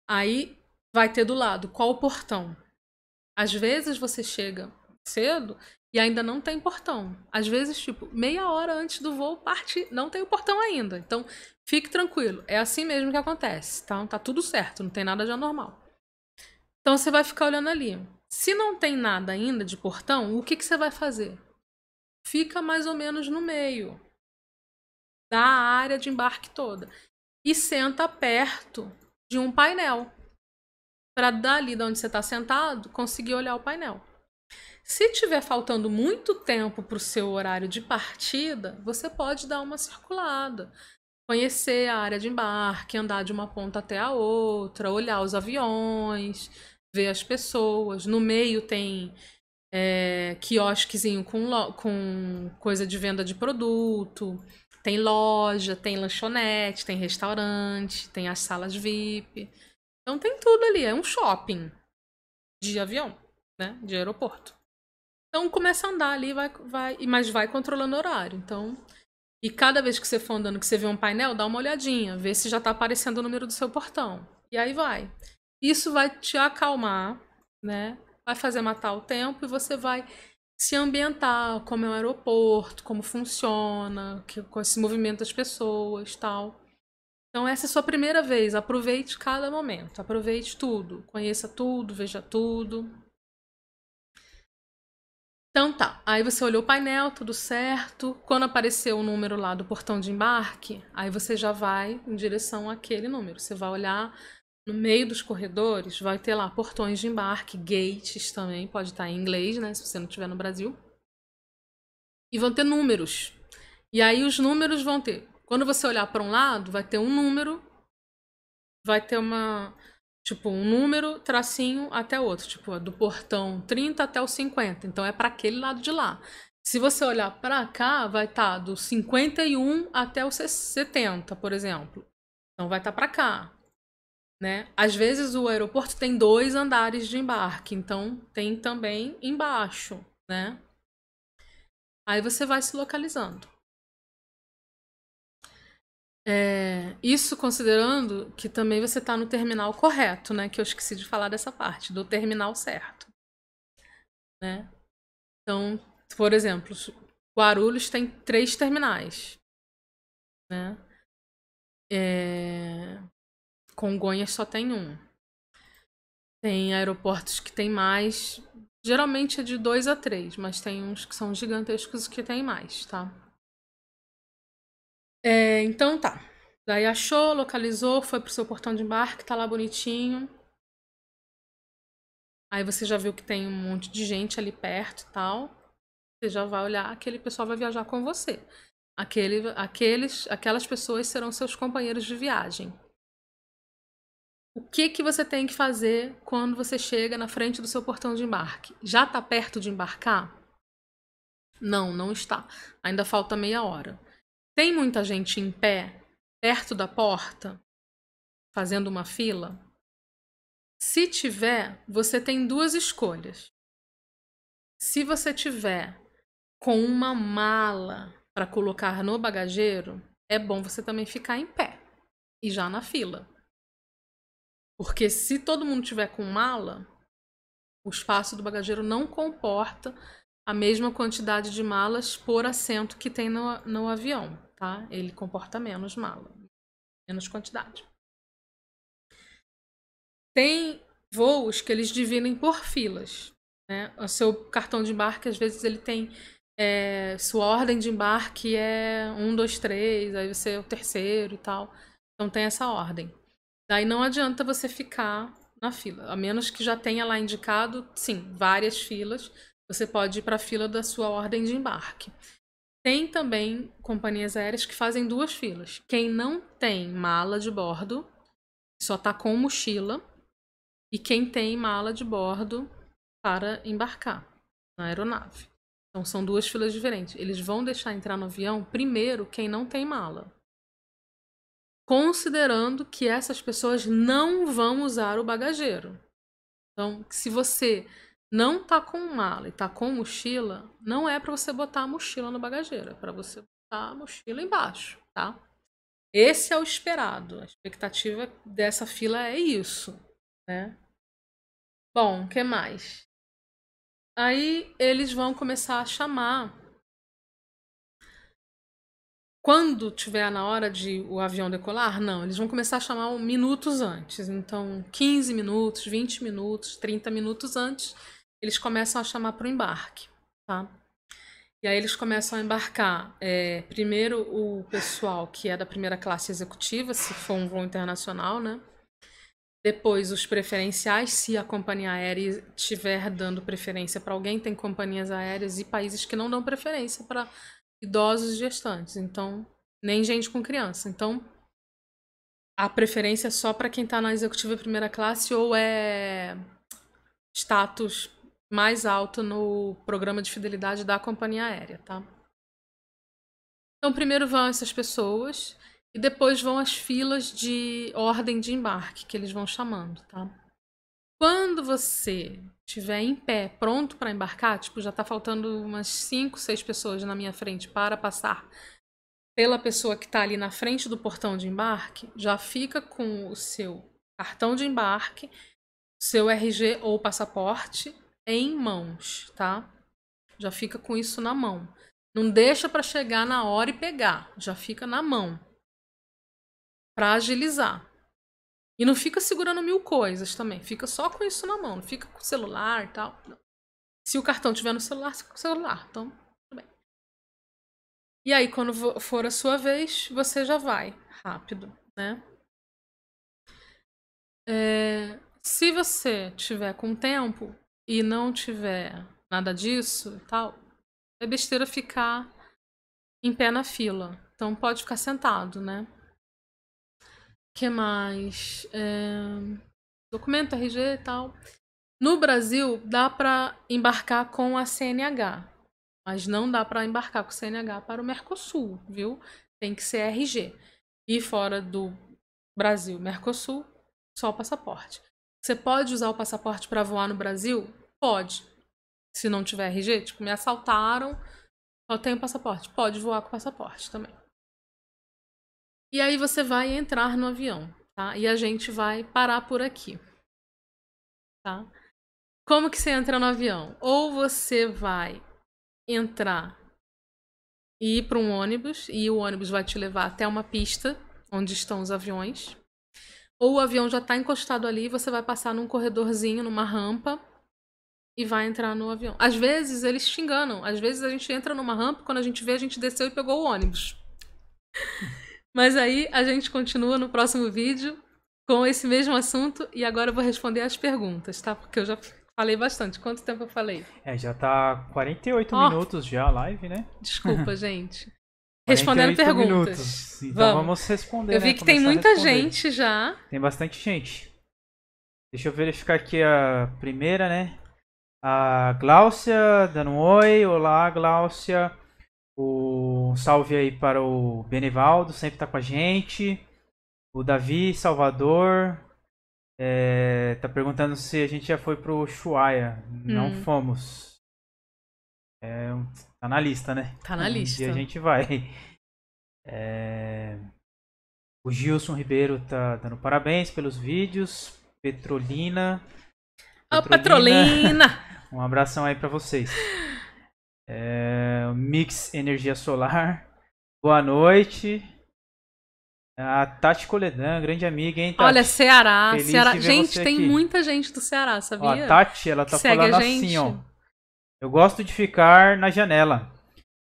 Aí vai ter do lado qual o portão. Às vezes você chega cedo e ainda não tem portão. Às vezes, tipo, meia hora antes do voo parte, não tem o portão ainda. Então, fique tranquilo. É assim mesmo que acontece, tá? Tá tudo certo, não tem nada de anormal. Então você vai ficar olhando ali. Se não tem nada ainda de portão, o que, que você vai fazer? Fica mais ou menos no meio da área de embarque toda e senta perto de um painel para dali de onde você está sentado conseguir olhar o painel. Se tiver faltando muito tempo para o seu horário de partida, você pode dar uma circulada, conhecer a área de embarque, andar de uma ponta até a outra, olhar os aviões, ver as pessoas. No meio tem é, quiosquezinho com, com coisa de venda de produto, tem loja, tem lanchonete, tem restaurante, tem as salas VIP. Então tem tudo ali, é um shopping de avião, né? De aeroporto. Então começa a andar ali, vai, vai, mas vai controlando o horário. Então, e cada vez que você for andando, que você vê um painel, dá uma olhadinha, vê se já está aparecendo o número do seu portão. E aí vai. Isso vai te acalmar, né? Vai fazer matar o tempo e você vai se ambientar, como é o aeroporto, como funciona, que, com esse movimento das pessoas, tal. Então essa é a sua primeira vez, aproveite cada momento, aproveite tudo, conheça tudo, veja tudo. Então tá, aí você olhou o painel, tudo certo. Quando apareceu o número lá do portão de embarque, aí você já vai em direção àquele número. Você vai olhar no meio dos corredores vai ter lá portões de embarque, gates também, pode estar em inglês, né, se você não estiver no Brasil. E vão ter números. E aí os números vão ter. Quando você olhar para um lado, vai ter um número, vai ter uma tipo um número, tracinho até outro, tipo do portão 30 até o 50. Então é para aquele lado de lá. Se você olhar para cá, vai estar tá do 51 até o 70, por exemplo. Então vai estar tá para cá. Né? Às vezes o aeroporto tem dois andares de embarque, então tem também embaixo, né? Aí você vai se localizando. É, isso considerando que também você está no terminal correto, né? Que eu esqueci de falar dessa parte, do terminal certo. Né? Então, por exemplo, Guarulhos tem três terminais. Né? É, Congonhas só tem um. Tem aeroportos que tem mais. Geralmente é de dois a três, mas tem uns que são gigantescos que tem mais, tá? É, então tá. Daí achou, localizou, foi pro seu portão de embarque, tá lá bonitinho. Aí você já viu que tem um monte de gente ali perto e tal. Você já vai olhar, aquele pessoal vai viajar com você. Aquele, aqueles, aquelas pessoas serão seus companheiros de viagem. O que, que você tem que fazer quando você chega na frente do seu portão de embarque? Já está perto de embarcar? Não, não está. Ainda falta meia hora. Tem muita gente em pé, perto da porta, fazendo uma fila? Se tiver, você tem duas escolhas. Se você tiver com uma mala para colocar no bagageiro, é bom você também ficar em pé e já na fila. Porque se todo mundo tiver com mala, o espaço do bagageiro não comporta a mesma quantidade de malas por assento que tem no, no avião, tá? Ele comporta menos mala, menos quantidade. Tem voos que eles dividem por filas. Né? O seu cartão de embarque, às vezes, ele tem. É, sua ordem de embarque é um, dois, três, aí você é o terceiro e tal. Então tem essa ordem. Daí não adianta você ficar na fila, a menos que já tenha lá indicado, sim, várias filas. Você pode ir para a fila da sua ordem de embarque. Tem também companhias aéreas que fazem duas filas. Quem não tem mala de bordo, só está com mochila, e quem tem mala de bordo para embarcar na aeronave. Então são duas filas diferentes. Eles vão deixar entrar no avião primeiro quem não tem mala. considerando que essas pessoas não vão usar o bagageiro. Então, se você não tá com mala e tá com mochila, não é para você botar a mochila no bagageiro, é para você botar a mochila embaixo, tá? Esse é o esperado. A expectativa dessa fila é isso, né? Bom, que mais? Aí eles vão começar a chamar. Quando tiver na hora de o avião decolar, não, eles vão começar a chamar minutos antes. Então, 15 minutos, 20 minutos, 30 minutos antes, eles começam a chamar para o embarque, tá? E aí eles começam a embarcar é, primeiro o pessoal que é da primeira classe executiva, se for um voo internacional, né? Depois os preferenciais, se a companhia aérea estiver dando preferência para alguém, tem companhias aéreas e países que não dão preferência para idosos e gestantes, então nem gente com criança. Então a preferência é só para quem está na executiva primeira classe ou é status mais alto no programa de fidelidade da companhia aérea, tá? Então, primeiro vão essas pessoas e depois vão as filas de ordem de embarque, que eles vão chamando, tá? Quando você estiver em pé, pronto para embarcar, tipo, já está faltando umas 5, 6 pessoas na minha frente para passar pela pessoa que está ali na frente do portão de embarque, já fica com o seu cartão de embarque, seu RG ou passaporte em mãos, tá? Já fica com isso na mão. Não deixa para chegar na hora e pegar, já fica na mão. Para agilizar. E não fica segurando mil coisas também, fica só com isso na mão, não fica com o celular e tal. Não. Se o cartão tiver no celular, fica com o celular, então tudo bem. E aí, quando for a sua vez, você já vai rápido, né? É, se você tiver com tempo, e não tiver nada disso e tal, é besteira ficar em pé na fila. Então pode ficar sentado, né? que mais? É... Documento RG e tal. No Brasil, dá para embarcar com a CNH, mas não dá para embarcar com CNH para o Mercosul, viu? Tem que ser RG. E fora do Brasil, Mercosul, só o passaporte. Você pode usar o passaporte para voar no Brasil? Pode. Se não tiver RG, tipo, me assaltaram, só tenho passaporte. Pode voar com passaporte também. E aí você vai entrar no avião, tá? E a gente vai parar por aqui. Tá? Como que você entra no avião? Ou você vai entrar e ir para um ônibus e o ônibus vai te levar até uma pista onde estão os aviões ou o avião já está encostado ali, você vai passar num corredorzinho, numa rampa e vai entrar no avião. Às vezes eles te enganam, às vezes a gente entra numa rampa, quando a gente vê, a gente desceu e pegou o ônibus. Mas aí a gente continua no próximo vídeo com esse mesmo assunto e agora eu vou responder as perguntas, tá? Porque eu já falei bastante. Quanto tempo eu falei? É, já tá 48 oh, minutos já a live, né? Desculpa, gente. Respondendo perguntas. Minutos. Então vamos, vamos responder. Eu vi né? que Começar tem muita gente já. Tem bastante gente. Deixa eu verificar aqui a primeira, né? A Gláucia dando um oi. Olá, Gláucia. Um salve aí para o Benivaldo, sempre tá com a gente. O Davi Salvador. É, tá perguntando se a gente já foi pro Ushuaia. Não hum. fomos. É, Tá na lista, né? Tá na lista. E a gente vai. É... O Gilson Ribeiro tá dando parabéns pelos vídeos. Petrolina. Ô, Petrolina! um abração aí para vocês. É... Mix Energia Solar. Boa noite. A Tati Coledan, grande amiga, hein, Tati? Olha, Ceará. Ceará. Gente, tem aqui. muita gente do Ceará, sabia? Ó, a Tati, ela tá falando assim, ó. Eu gosto de ficar na janela.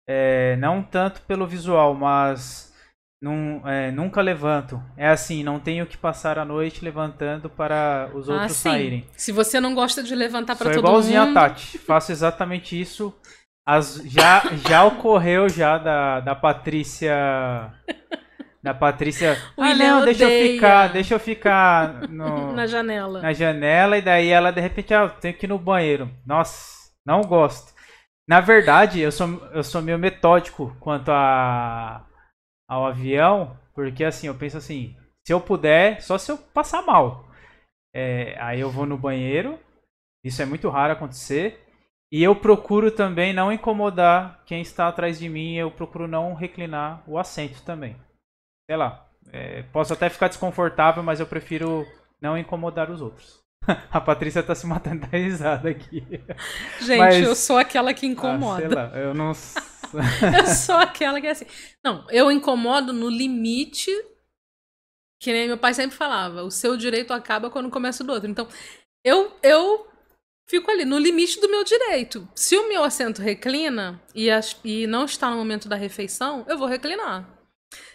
É, não tanto pelo visual, mas num, é, nunca levanto. É assim, não tenho que passar a noite levantando para os ah, outros ah, saírem. Se você não gosta de levantar para todo mundo... igualzinho a Tati. Faço exatamente isso. As, já, já ocorreu já da, da Patrícia... Da Patrícia. O ah, não, deixa eu ficar, deixa eu ficar no, na janela. Na janela, e daí ela de repente, ah, tenho que ir no banheiro. Nossa, não gosto. Na verdade, eu sou, eu sou meio metódico quanto a, ao avião. Porque assim, eu penso assim, se eu puder, só se eu passar mal. É, aí eu vou no banheiro, isso é muito raro acontecer. E eu procuro também não incomodar quem está atrás de mim, eu procuro não reclinar o assento também. Sei lá, é, posso até ficar desconfortável, mas eu prefiro não incomodar os outros. A Patrícia tá se matando da risada aqui. Gente, mas... eu sou aquela que incomoda. Ah, sei lá, eu não. eu sou aquela que é assim. Não, eu incomodo no limite. Que nem meu pai sempre falava: o seu direito acaba quando começa o do outro. Então, eu, eu fico ali no limite do meu direito. Se o meu assento reclina e, as, e não está no momento da refeição, eu vou reclinar.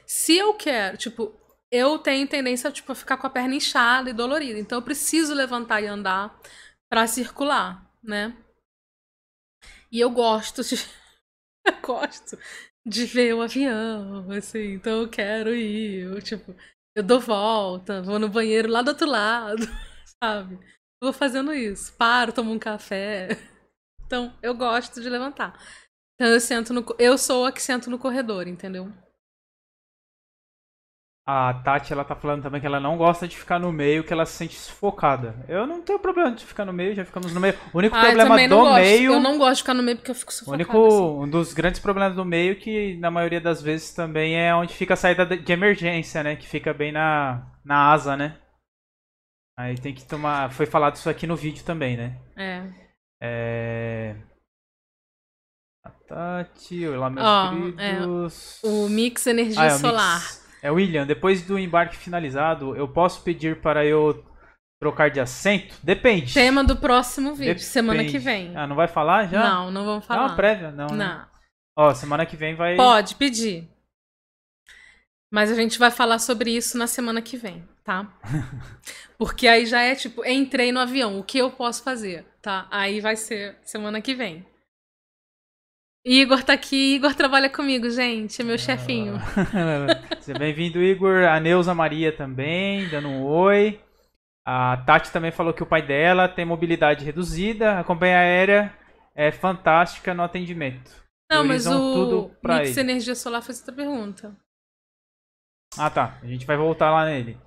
Se eu quero, tipo, eu tenho tendência tipo, a ficar com a perna inchada e dolorida. Então eu preciso levantar e andar para circular, né? E eu gosto de. eu gosto de ver o avião, assim. Então eu quero ir. Eu, tipo, eu dou volta, vou no banheiro lá do outro lado, sabe? Eu vou fazendo isso. Paro, tomo um café. Então eu gosto de levantar. Então eu sento no. Eu sou a que sento no corredor, entendeu? A Tati, ela tá falando também que ela não gosta de ficar no meio, que ela se sente sufocada. Eu não tenho problema de ficar no meio, já ficamos no meio. O único ah, problema do gosto. meio. Eu não gosto de ficar no meio porque eu fico sufocada. O único, assim. um dos grandes problemas do meio, que na maioria das vezes também é onde fica a saída de emergência, né? Que fica bem na, na asa, né? Aí tem que tomar. Foi falado isso aqui no vídeo também, né? É. É. A Tati, olá, meus oh, queridos. É. O Mix Energia ah, é, Solar. Mix. É, William, depois do embarque finalizado, eu posso pedir para eu trocar de assento? Depende. Tema do próximo vídeo, Depende. semana que vem. Ah, não vai falar já? Não, não vamos falar. Não, prévia? Não, né? Não. Né? Ó, semana que vem vai... Pode pedir. Mas a gente vai falar sobre isso na semana que vem, tá? Porque aí já é tipo, entrei no avião, o que eu posso fazer, tá? Aí vai ser semana que vem. Igor tá aqui, Igor trabalha comigo, gente, é meu ah. chefinho. Seja bem-vindo, Igor. A Neuza Maria também, dando um oi. A Tati também falou que o pai dela tem mobilidade reduzida. A companhia aérea é fantástica no atendimento. Não, mas o Mix ele. Energia Solar fez outra pergunta. Ah, tá. A gente vai voltar lá nele.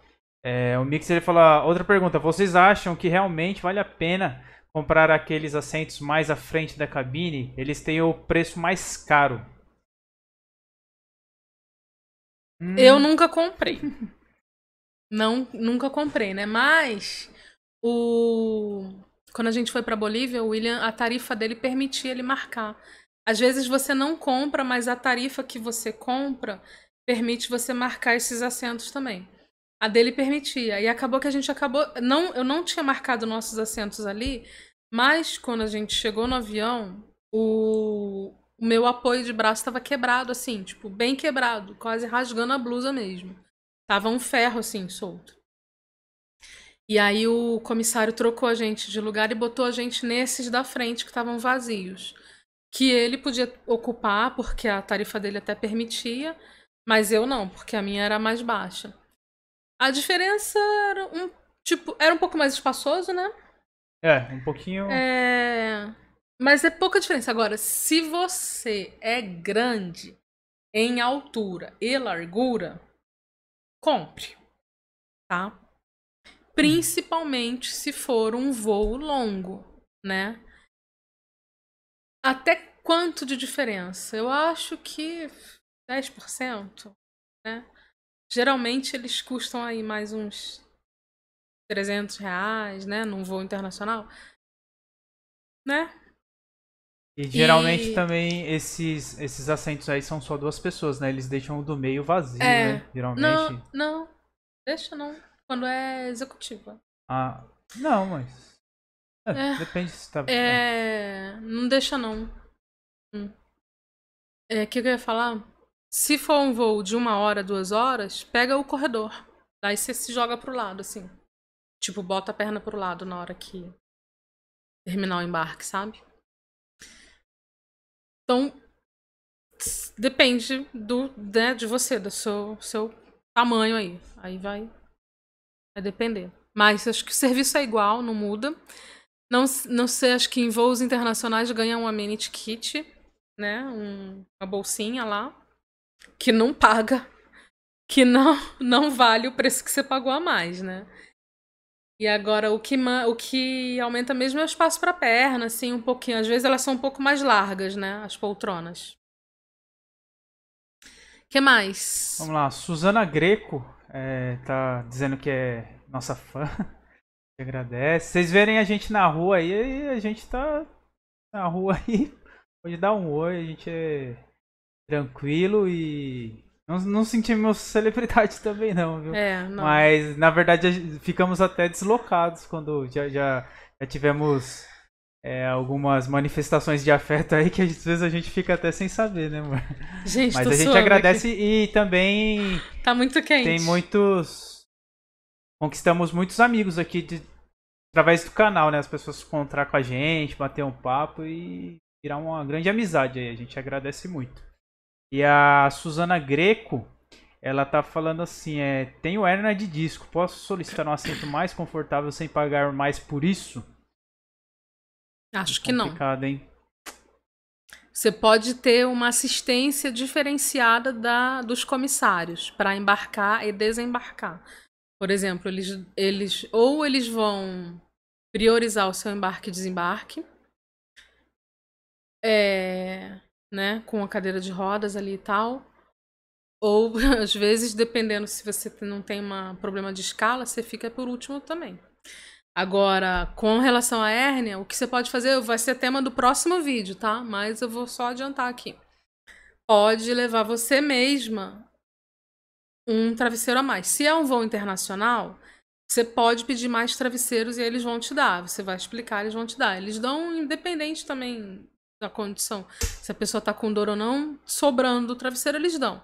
É, o Mix ele falou outra pergunta. Vocês acham que realmente vale a pena comprar aqueles assentos mais à frente da cabine, eles têm o preço mais caro. Hum. Eu nunca comprei. Não, nunca comprei, né? Mas o quando a gente foi para Bolívia, o William, a tarifa dele permitia ele marcar. Às vezes você não compra, mas a tarifa que você compra permite você marcar esses assentos também. A dele permitia. E acabou que a gente acabou. Não, eu não tinha marcado nossos assentos ali, mas quando a gente chegou no avião, o, o meu apoio de braço estava quebrado, assim, tipo, bem quebrado, quase rasgando a blusa mesmo. Tava um ferro, assim, solto. E aí o comissário trocou a gente de lugar e botou a gente nesses da frente que estavam vazios. Que ele podia ocupar, porque a tarifa dele até permitia, mas eu não, porque a minha era mais baixa. A diferença era um, tipo, era um pouco mais espaçoso, né? É, um pouquinho. É. Mas é pouca diferença. Agora, se você é grande em altura e largura, compre. Tá? Principalmente se for um voo longo, né? Até quanto de diferença? Eu acho que 10%, né? Geralmente eles custam aí mais uns 300 reais, né? Num voo internacional. Né? E geralmente e... também esses, esses assentos aí são só duas pessoas, né? Eles deixam o do meio vazio, é... né? Geralmente. Não, não. Deixa não. Quando é executiva. Ah, não, mas. É, é, depende se tá. É. Não deixa não. Hum. É, o que eu ia falar? Se for um voo de uma hora, duas horas, pega o corredor. Daí você se joga pro lado, assim. Tipo, bota a perna pro lado na hora que terminar o embarque, sabe? Então, depende do, né, de você, do seu, seu tamanho aí. Aí vai, vai depender. Mas acho que o serviço é igual, não muda. Não, não sei, acho que em voos internacionais ganha um amenity kit, né? Um, uma bolsinha lá que não paga. que não, não vale o preço que você pagou a mais, né? E agora o que, o que aumenta mesmo é o espaço para perna, assim, um pouquinho. Às vezes elas são um pouco mais largas, né? As poltronas. que mais? Vamos lá, Suzana Greco é, tá dizendo que é nossa fã. agradece. Vocês verem a gente na rua aí, a gente tá na rua aí. Pode dar um oi, a gente é tranquilo e não, não sentimos celebridade também, não, viu? É, não. Mas, na verdade, ficamos até deslocados quando já, já, já tivemos é, algumas manifestações de afeto aí que às vezes a gente fica até sem saber, né, amor? Gente, Mas a gente agradece aqui. e também. Tá muito quente. Tem muitos. Conquistamos muitos amigos aqui de... através do canal, né? As pessoas encontrar com a gente, bater um papo e virar uma grande amizade aí. A gente agradece muito. E a Suzana Greco, ela tá falando assim, é, tenho hernia de disco, posso solicitar um assento mais confortável sem pagar mais por isso? Acho é que não. Hein? Você pode ter uma assistência diferenciada da, dos comissários para embarcar e desembarcar. Por exemplo, eles, eles ou eles vão priorizar o seu embarque e desembarque, é, né, com a cadeira de rodas ali e tal. Ou, às vezes, dependendo se você não tem um problema de escala, você fica por último também. Agora, com relação à hérnia, o que você pode fazer vai ser tema do próximo vídeo, tá? Mas eu vou só adiantar aqui. Pode levar você mesma um travesseiro a mais. Se é um voo internacional, você pode pedir mais travesseiros e eles vão te dar. Você vai explicar, eles vão te dar. Eles dão independente também da condição, se a pessoa está com dor ou não, sobrando do travesseiro eles dão.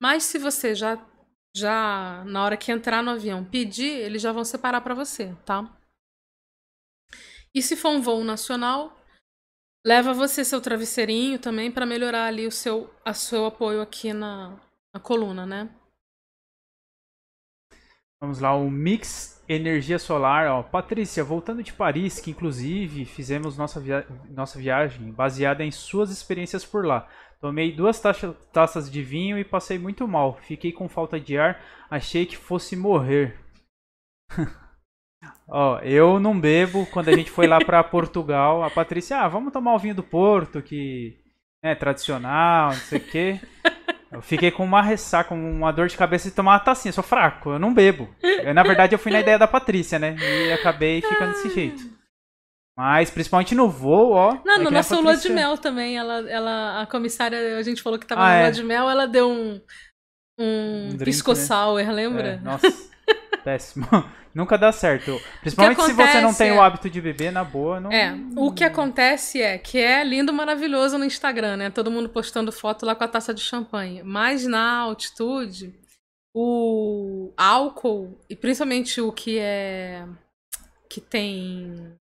Mas se você já já na hora que entrar no avião pedir, eles já vão separar para você, tá? E se for um voo nacional, leva você seu travesseirinho também para melhorar ali o seu, a seu apoio aqui na, na coluna, né? Vamos lá, o Mix Energia Solar. Ó. Patrícia, voltando de Paris, que inclusive fizemos nossa, via nossa viagem baseada em suas experiências por lá. Tomei duas taças de vinho e passei muito mal. Fiquei com falta de ar, achei que fosse morrer. Ó, eu não bebo. Quando a gente foi lá para Portugal, a Patrícia, ah, vamos tomar o vinho do Porto, que é tradicional, não sei o quê. Eu fiquei com uma ressaca, uma dor de cabeça de tomar uma tacinha. Eu sou fraco, eu não bebo. Eu, na verdade, eu fui na ideia da Patrícia, né? E acabei ficando desse jeito. Mas, principalmente no voo, ó. Não, é no nosso lua de mel também. Ela, ela, a comissária, a gente falou que tava ah, no é. lua de mel, ela deu um. Um, um pisco né? sour, lembra? É, nossa, péssimo. Nunca dá certo. Principalmente se você não tem é... o hábito de beber, na boa, não. É. O que acontece é que é lindo, maravilhoso no Instagram, né? Todo mundo postando foto lá com a taça de champanhe. Mas na altitude, o álcool, e principalmente o que é. que tem.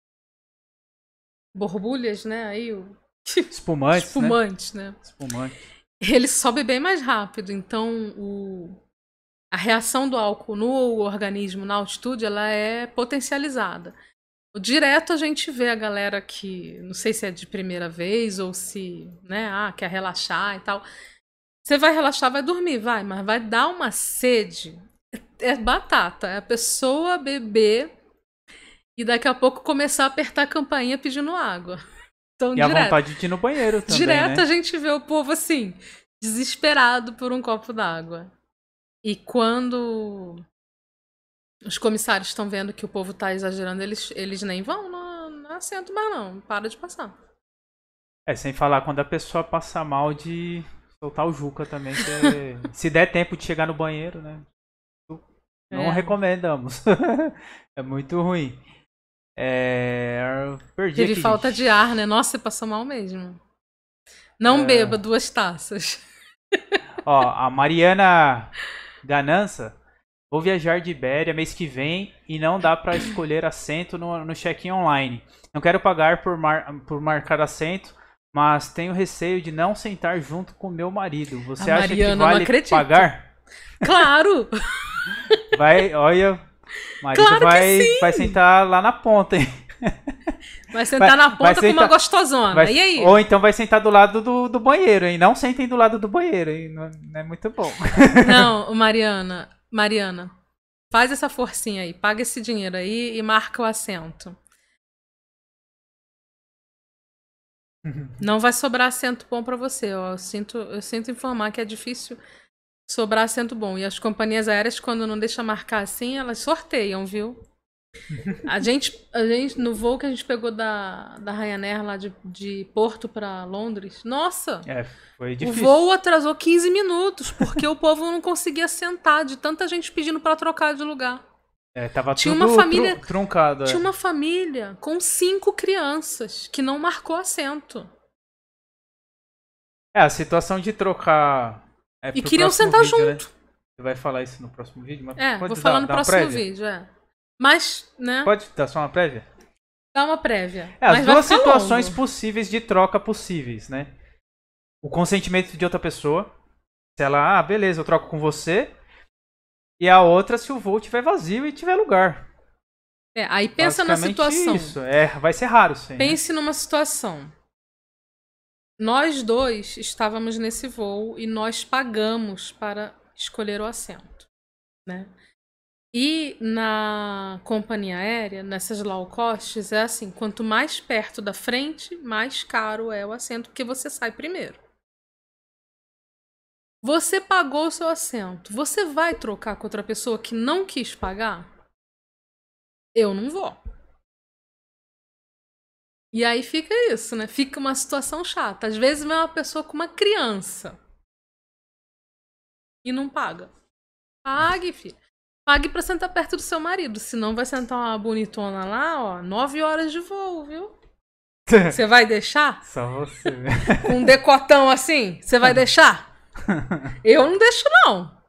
borbulhas, né? Aí o. Espumante. Espumante, né? né? Espumante. Ele sobe bem mais rápido. Então, o a reação do álcool no organismo na altitude ela é potencializada. Direto a gente vê a galera que, não sei se é de primeira vez ou se, né, ah, quer relaxar e tal. Você vai relaxar, vai dormir, vai, mas vai dar uma sede. É batata, é a pessoa beber e daqui a pouco começar a apertar a campainha pedindo água. Então, e direto, a vontade de ir no banheiro também, Direto né? a gente vê o povo assim, desesperado por um copo d'água. E quando os comissários estão vendo que o povo está exagerando, eles, eles nem vão no, no assento mais não, para de passar. É, sem falar quando a pessoa passa mal de soltar o Juca também, é, se der tempo de chegar no banheiro, né? Não é. recomendamos. é muito ruim. É... Perdi Teve aqui, falta gente. de ar, né? Nossa, você passou mal mesmo. Não é... beba duas taças. Ó, a Mariana Ganança, vou viajar de Ibéria mês que vem e não dá para escolher assento no, no check-in online. Não quero pagar por, mar, por marcar assento, mas tenho receio de não sentar junto com meu marido. Você A acha Mariana, que vale pagar? Claro! Vai, olha, marido claro vai, vai sentar lá na ponta, hein? Vai sentar Vai- na ponta com uma gostosona. Vai- E aí? Ou então vai sentar do lado do, do banheiro, hein? Não sentem do lado do banheiro, hein? Não, não é muito bom. Não, Mariana, Mariana, faz essa forcinha aí, paga esse dinheiro aí e marca o assento. Não vai sobrar assento bom pra você, ó. Eu sinto, eu sinto informar que é difícil sobrar assento bom. E as companhias aéreas, quando não deixa marcar assim, elas sorteiam, viu? A gente, a gente no voo que a gente pegou da, da Ryanair lá de, de Porto pra Londres, nossa! É, foi O difícil. voo atrasou 15 minutos, porque o povo não conseguia sentar, de tanta gente pedindo pra trocar de lugar. É, tava Tinha tudo uma família- tru- truncado. é. Tinha uma família com cinco crianças que não marcou assento. É, a situação de trocar. É, E queriam sentar vídeo, né? junto. Você vai falar isso no próximo vídeo? Mas É, vou falar no próximo prévia? vídeo, é. Mas, né, Pode dar só uma prévia? dá uma prévia. É, as duas situações longo. possíveis de troca possíveis, né? O consentimento de outra pessoa. Se ela, ah, beleza, eu troco com você. E a outra se o voo tiver vazio e tiver lugar. É, aí pensa na situação. Isso, é, vai ser raro isso aí, né? Pense numa situação. Nós dois estávamos nesse voo e nós pagamos para escolher o assento, né? E na companhia aérea, nessas low costs, é assim, quanto mais perto da frente, mais caro é o assento, porque você sai primeiro. Você pagou o seu assento. Você vai trocar com outra pessoa que não quis pagar? Eu não vou. E aí fica isso, né? Fica uma situação chata. Às vezes vem uma pessoa com uma criança e não paga. Pague, filho. Pague pra sentar perto do seu marido. Senão vai sentar uma bonitona lá, ó. Nove horas de voo, viu? Você vai deixar? Só você. um decotão assim? Você vai deixar? Eu não deixo, não.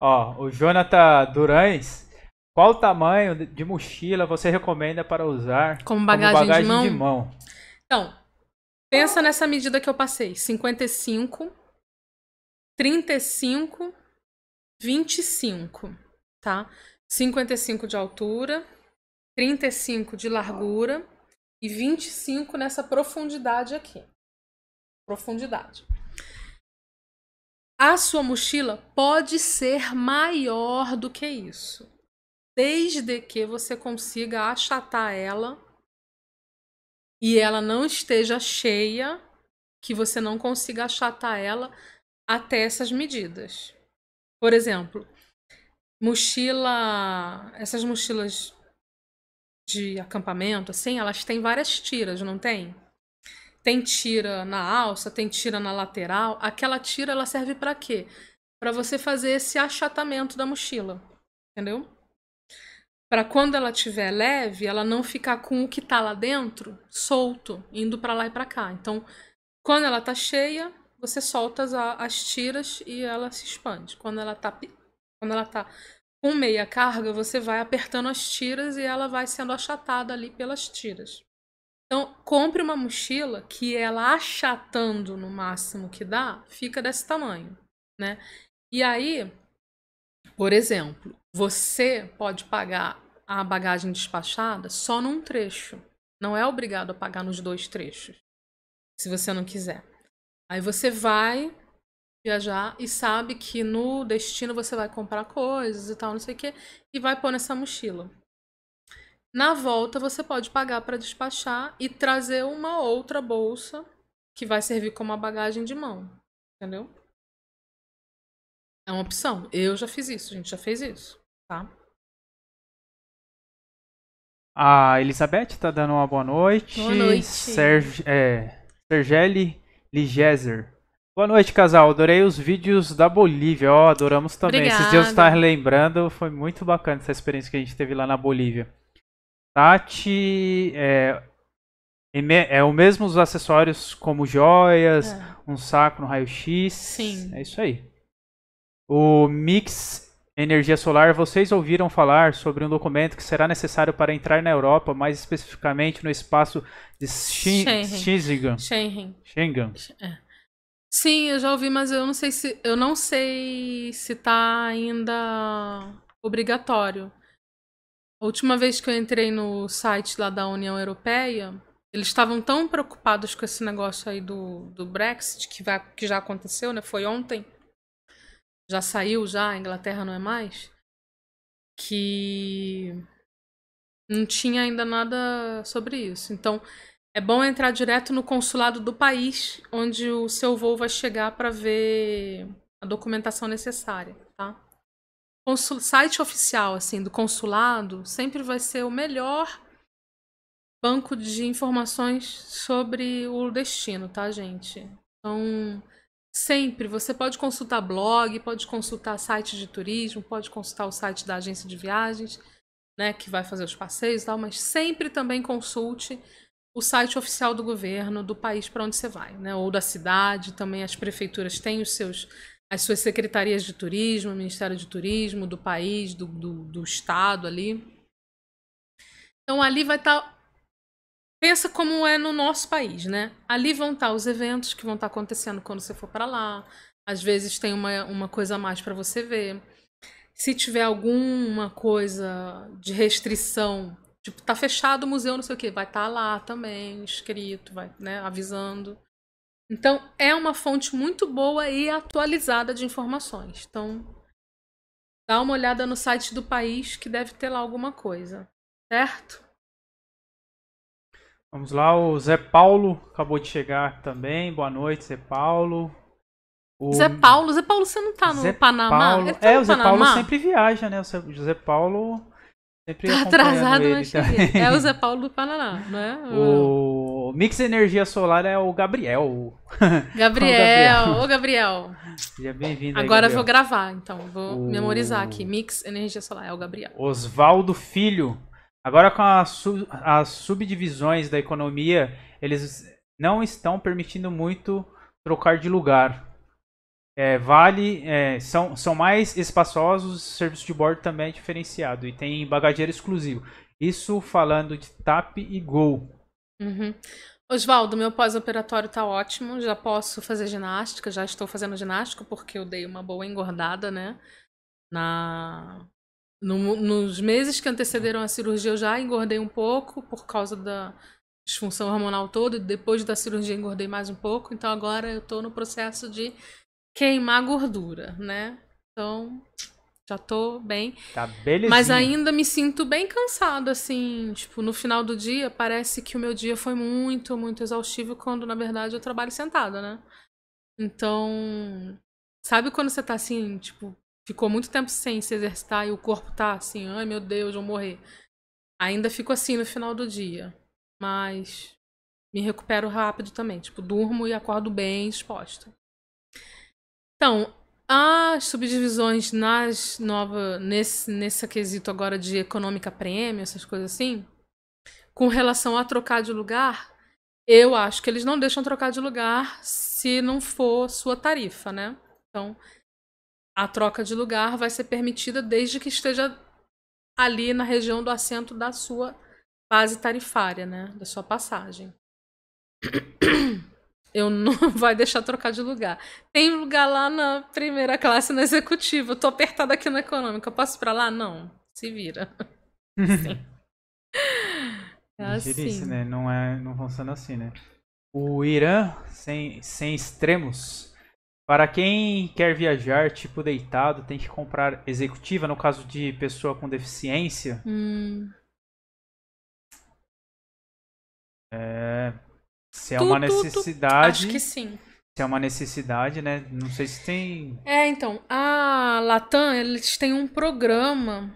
Ó, o Jonathan Durães. Qual tamanho de- mochila você recomenda para usar Como bagagem, de mão? de mão? Então, pensa nessa medida que eu passei: 55, 35, 25, tá? 55 de altura, 35 de largura e 25 nessa profundidade aqui. Profundidade. A sua mochila pode ser maior do que isso, desde que você consiga achatar ela e ela não esteja cheia, que você não consiga achatar ela até essas medidas. Por exemplo, mochila, essas mochilas de acampamento, assim, elas têm várias tiras, não tem? Tem tira na alça, tem tira na lateral. Aquela tira ela serve para quê? Para você fazer esse achatamento da mochila, entendeu? Para quando ela estiver leve, ela não ficar com o que tá lá dentro solto, indo para lá e para cá. Então, quando ela tá cheia, você solta as, as tiras e ela se expande. Quando ela tá quando ela tá com meia carga, você vai apertando as tiras e ela vai sendo achatada ali pelas tiras. Então, compre uma mochila que ela achatando no máximo que dá, fica desse tamanho, né? E aí, por exemplo, você pode pagar a bagagem despachada só num trecho. Não é obrigado a pagar nos dois trechos, se você não quiser. Aí você vai viajar e sabe que no destino você vai comprar coisas e tal, não sei o quê, e vai pôr nessa mochila. Na volta você pode pagar para despachar e trazer uma outra bolsa que vai servir como uma bagagem de mão, entendeu? É uma opção. Eu já fiz isso, a gente já fez isso, tá? A Elizabeth tá dando uma boa noite. Boa noite. Serg, é, Sergeli Ligezer. Boa noite, casal. Adorei os vídeos da Bolívia. Ó, adoramos também. Esses dias eu Obrigada. estava lembrando, foi muito bacana essa experiência que a gente teve lá na Bolívia. Tati, é, é o mesmo os acessórios como joias, É. um saco no raio-x. Sim. É isso aí. O Mix Energia Solar, vocês ouviram falar sobre um documento que será necessário para entrar na Europa, mais especificamente no espaço de Schengen. Schengen. Schengen. Schengen. Sim, eu já ouvi, mas eu não sei se eu não sei se tá ainda obrigatório. A última vez que eu entrei no site lá da União Europeia, eles estavam tão preocupados com esse negócio aí do, do Brexit, que, vai, que já aconteceu, né? Foi ontem. Já saiu, já, a Inglaterra não é mais. Que não tinha ainda nada sobre isso. Então, é bom entrar direto no consulado do país onde o seu voo vai chegar para ver a documentação necessária, tá? Consul site oficial assim do consulado sempre vai ser o melhor banco de informações sobre o destino, tá, gente? Então, sempre você pode consultar blog, pode consultar site de turismo, pode consultar o site da agência de viagens, né, que vai fazer os passeios e tal, mas sempre também consulte o site oficial do governo do país para onde você vai, né? Ou da cidade, também as prefeituras têm os seus as suas secretarias de turismo, Ministério de Turismo do país, do, do, do estado ali. Então ali vai estar tá pensa como é no nosso país, né? Ali vão estar os eventos que vão estar acontecendo quando você for para lá. Às vezes tem uma, uma coisa a mais para você ver. Se tiver alguma coisa de restrição, tipo, tá fechado o museu, não sei o que, vai estar tá lá também, escrito, vai, né, avisando. Então, é uma fonte muito boa e atualizada de informações. Então, dá uma olhada no site do país que deve ter lá alguma coisa, certo? Vamos lá, o Zé Paulo acabou de chegar também. Boa noite, Zé Paulo. O... Zé Paulo, Zé Paulo, você não tá no Zé Panamá? Paulo... Tá é, no o Zé Panamá? Paulo sempre viaja, né? O Zé Paulo sempre tá atrasado, mas tá? É o Zé Paulo do Panamá, não é? O Mix Energia Solar é o Gabriel. Gabriel, ô Gabriel. Seja bem-vindo. Agora Gabriel. vou gravar, então, vou o... memorizar aqui. Mix Energia Solar é o Gabriel. Osvaldo Filho. Agora com as subdivisões da economia, eles não estão permitindo muito trocar de lugar. É, vale, é, são, são mais espaçosos, o serviço de bordo também é diferenciado e tem bagageiro exclusivo. Isso falando de TAP e Gol. Uhum. Oswaldo, meu pós-operatório está ótimo, já posso fazer ginástica, já estou fazendo ginástica porque eu dei uma boa engordada, né? Na no, nos meses que antecederam a cirurgia, eu já engordei um pouco por causa da disfunção hormonal toda. E depois da cirurgia, engordei mais um pouco. Então, agora eu estou no processo de queimar gordura, né? Então, já tô bem. Tá belezinha. Mas ainda me sinto bem cansada, assim. Tipo, no final do dia, parece que o meu dia foi muito, muito exaustivo, quando na verdade eu trabalho sentada, né? Então. Sabe quando você tá assim, tipo, ficou muito tempo sem se exercitar e o corpo tá assim, ai meu Deus, vou morrer. Ainda fico assim no final do dia, mas me recupero rápido também, tipo, durmo e acordo bem disposta. Então, as subdivisões nas nova nesse nesse quesito agora de econômica prêmio, essas coisas assim, com relação a trocar de lugar, eu acho que eles não deixam trocar de lugar se não for sua tarifa, né? Então, a troca de lugar vai ser permitida desde que esteja ali na região do assento da sua base tarifária, né? Da sua passagem. Eu não vai deixar trocar de lugar. Tem lugar lá na primeira classe na executiva. Eu tô apertada aqui na econômica. Eu posso ir pra lá? Não. Se vira. Sim. É assim. né? Não, é, não funciona assim, né? O Irã, sem, sem extremos, para quem quer viajar, tipo deitado, tem que comprar executiva, no caso de pessoa com deficiência. Hum. É, se é tu, uma necessidade. Tu, tu. Acho que sim. Se é uma necessidade, né? Não sei se tem. É, então, a Latam, eles têm um programa.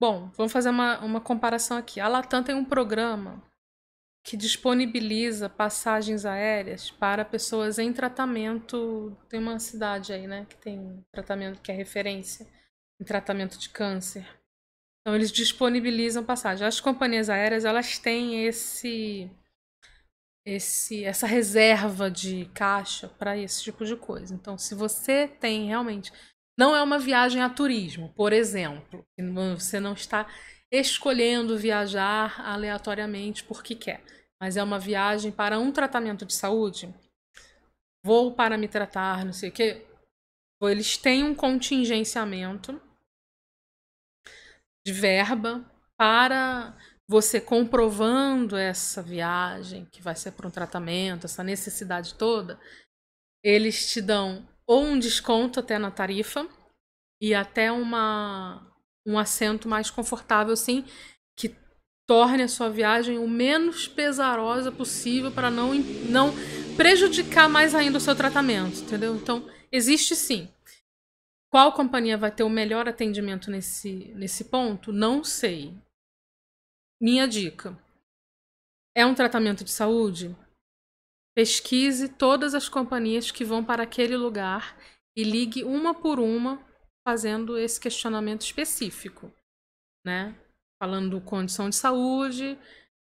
Bom, vamos fazer uma, uma comparação aqui. A Latam tem um programa que disponibiliza passagens aéreas para pessoas em tratamento. Tem uma cidade aí, né, que tem tratamento que é referência em tratamento de câncer. Então eles disponibilizam passagens. As companhias aéreas elas têm esse esse essa reserva de caixa para esse tipo de coisa. Então, se você tem realmente não é uma viagem a turismo, por exemplo, você não está escolhendo viajar aleatoriamente porque quer, mas é uma viagem para um tratamento de saúde, vou para me tratar, não sei o quê, eles têm um contingenciamento de verba para você comprovando essa viagem, que vai ser para um tratamento, essa necessidade toda, eles te dão ou um desconto até na tarifa e até uma, um assento mais confortável, assim, que torne a sua viagem o menos pesarosa possível para não, não prejudicar mais ainda o seu tratamento, entendeu? Então, existe sim. Qual companhia vai ter o melhor atendimento nesse, nesse ponto? Não sei. Minha dica: é um tratamento de saúde? Pesquise todas as companhias que vão para aquele lugar e ligue uma por uma fazendo esse questionamento específico, né? Falando condição de saúde,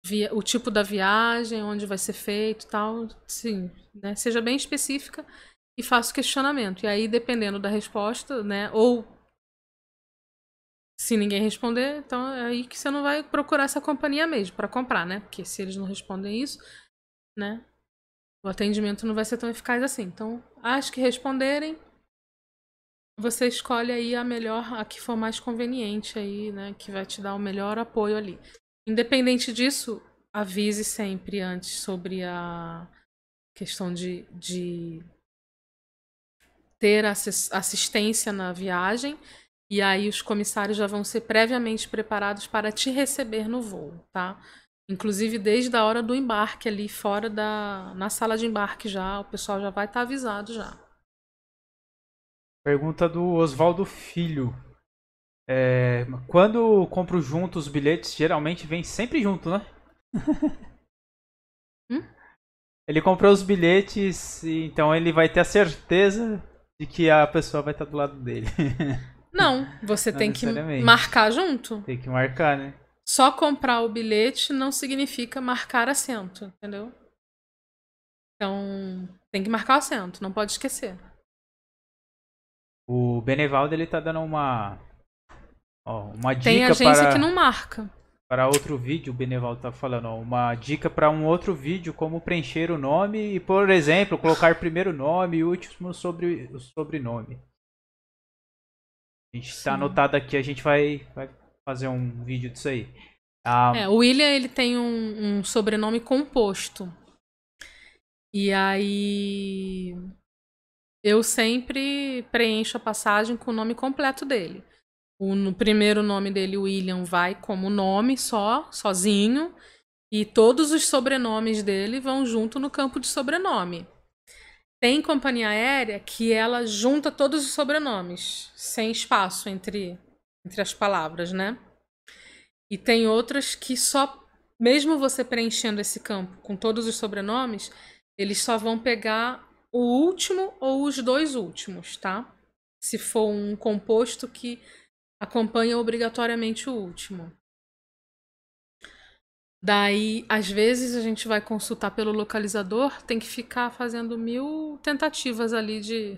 via, o tipo da viagem, onde vai ser feito, tal, sim, né? Seja bem específica e faça o questionamento. E aí, dependendo da resposta, né? Ou se ninguém responder, então é aí que você não vai procurar essa companhia mesmo para comprar, né? Porque se eles não respondem isso, né? O atendimento não vai ser tão eficaz assim. Então, acho que responderem, você escolhe aí a melhor, a que for mais conveniente aí, né? Que vai te dar o melhor apoio ali. Independente disso, avise sempre antes sobre a questão de, de ter assistência na viagem e aí os comissários já vão ser previamente preparados para te receber no voo, tá? Inclusive desde a hora do embarque ali fora da na sala de embarque já, o pessoal já vai estar tá avisado já. Pergunta do Oswaldo Filho. É, quando compro junto os bilhetes, geralmente vem sempre junto, né? hum? Ele comprou os bilhetes, então ele vai ter a certeza de que a pessoa vai estar do lado dele. Não, você não tem que marcar junto. Tem que marcar, né? Só comprar o bilhete não significa marcar assento, entendeu? Então, tem que marcar o assento, não pode esquecer. O Benevaldo, ele tá dando uma ó, uma dica Tem agência para, que não marca. Para outro vídeo, o Benevaldo tá falando, ó, uma dica para um outro vídeo, como preencher o nome e, por exemplo, colocar primeiro nome e último sobre o sobrenome. A gente está anotado aqui, a gente vai, vai fazer um vídeo disso aí. Ah, é, o William ele tem um, um sobrenome composto. E aí eu sempre preencho a passagem com o nome completo dele. O no primeiro nome dele, William, vai como nome só, sozinho, e todos os sobrenomes dele vão junto no campo de sobrenome. Tem companhia aérea que ela junta todos os sobrenomes, sem espaço entre, entre as palavras, né? E tem outras que só, mesmo você preenchendo esse campo com todos os sobrenomes, eles só vão pegar o último ou os dois últimos, tá? Se for um composto que acompanha obrigatoriamente o último. Daí, às vezes, a gente vai consultar pelo localizador, tem que ficar fazendo mil tentativas ali de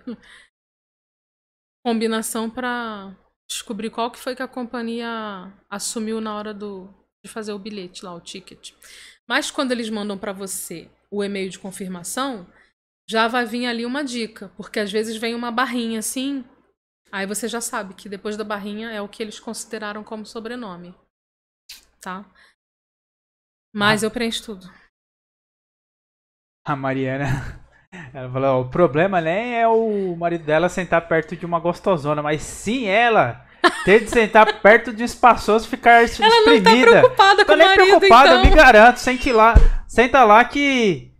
combinação para descobrir qual que foi que a companhia assumiu na hora do, de fazer o bilhete lá, o ticket. Mas quando eles mandam para você o e-mail de confirmação, já vai vir ali uma dica, porque às vezes vem uma barrinha assim, aí você já sabe que depois da barrinha é o que eles consideraram como sobrenome. Tá? Mas ah. eu preencho tudo. A Mariana. Ela falou: o problema nem é o marido dela sentar perto de uma gostosona, mas sim ela ter de sentar perto de um espaçoso e ficar exprimida. Ela não tá preocupada com o marido, preocupada, então. eu me garanto. Sente lá, senta lá que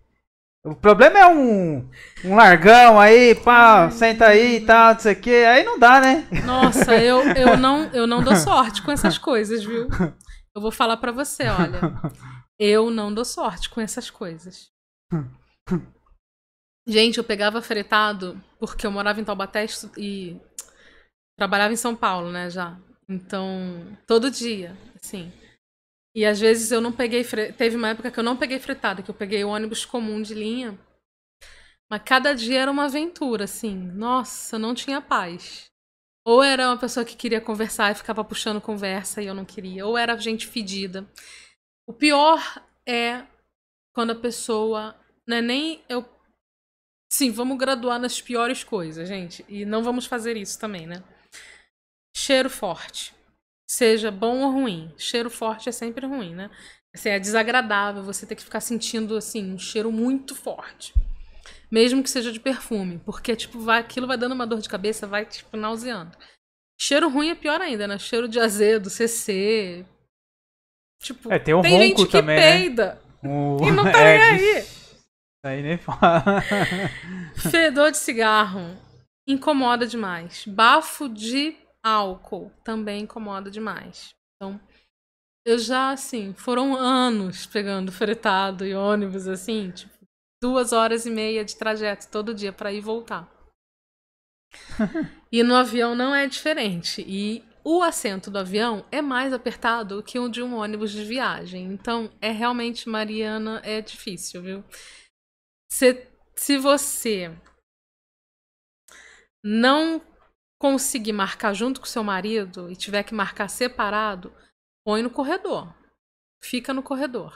o problema é um, um largão aí, pá, senta aí e tal, não sei o que. Aí não dá, né? Nossa, eu, eu, não, eu não dou sorte com essas coisas, viu? Eu vou falar para você, olha. Eu não dou sorte com essas coisas. Gente, eu pegava fretado porque eu morava em Taubaté e trabalhava em São Paulo, né, já. Então, todo dia, assim. E às vezes eu não peguei. Fre... Teve uma época que eu não peguei fretado, que eu peguei o ônibus comum de linha. Mas cada dia era uma aventura, assim. Nossa, não tinha paz. Ou era uma pessoa que queria conversar e ficava puxando conversa e eu não queria. Ou era gente fedida. O pior é quando a pessoa. Não é nem. Eu... Sim, vamos graduar nas piores coisas, gente. E não vamos fazer isso também, né? Cheiro forte. Seja bom ou ruim. Cheiro forte é sempre ruim, né? Assim, é desagradável você ter que ficar sentindo assim um cheiro muito forte. Mesmo que seja de perfume, porque tipo, vai, aquilo vai dando uma dor de cabeça, vai tipo nauseando. Cheiro ruim é pior ainda, né? Cheiro de azedo, CC. Tipo, É, tem o tem ronco gente que também, né? peida O- e não tá é, nem aí. Aí nem fala. Fedor de cigarro incomoda demais. Bafo de álcool também incomoda demais. Então, eu já, assim, foram anos pegando fretado e ônibus, assim, tipo, duas horas e meia de trajeto todo dia para ir e voltar. e no avião não é diferente. E o assento do avião é mais apertado que o de um ônibus de viagem. Então, é realmente, Mariana, é difícil, viu? Se, se você não conseguir marcar junto com seu marido e tiver que marcar separado, põe no corredor. Fica no corredor.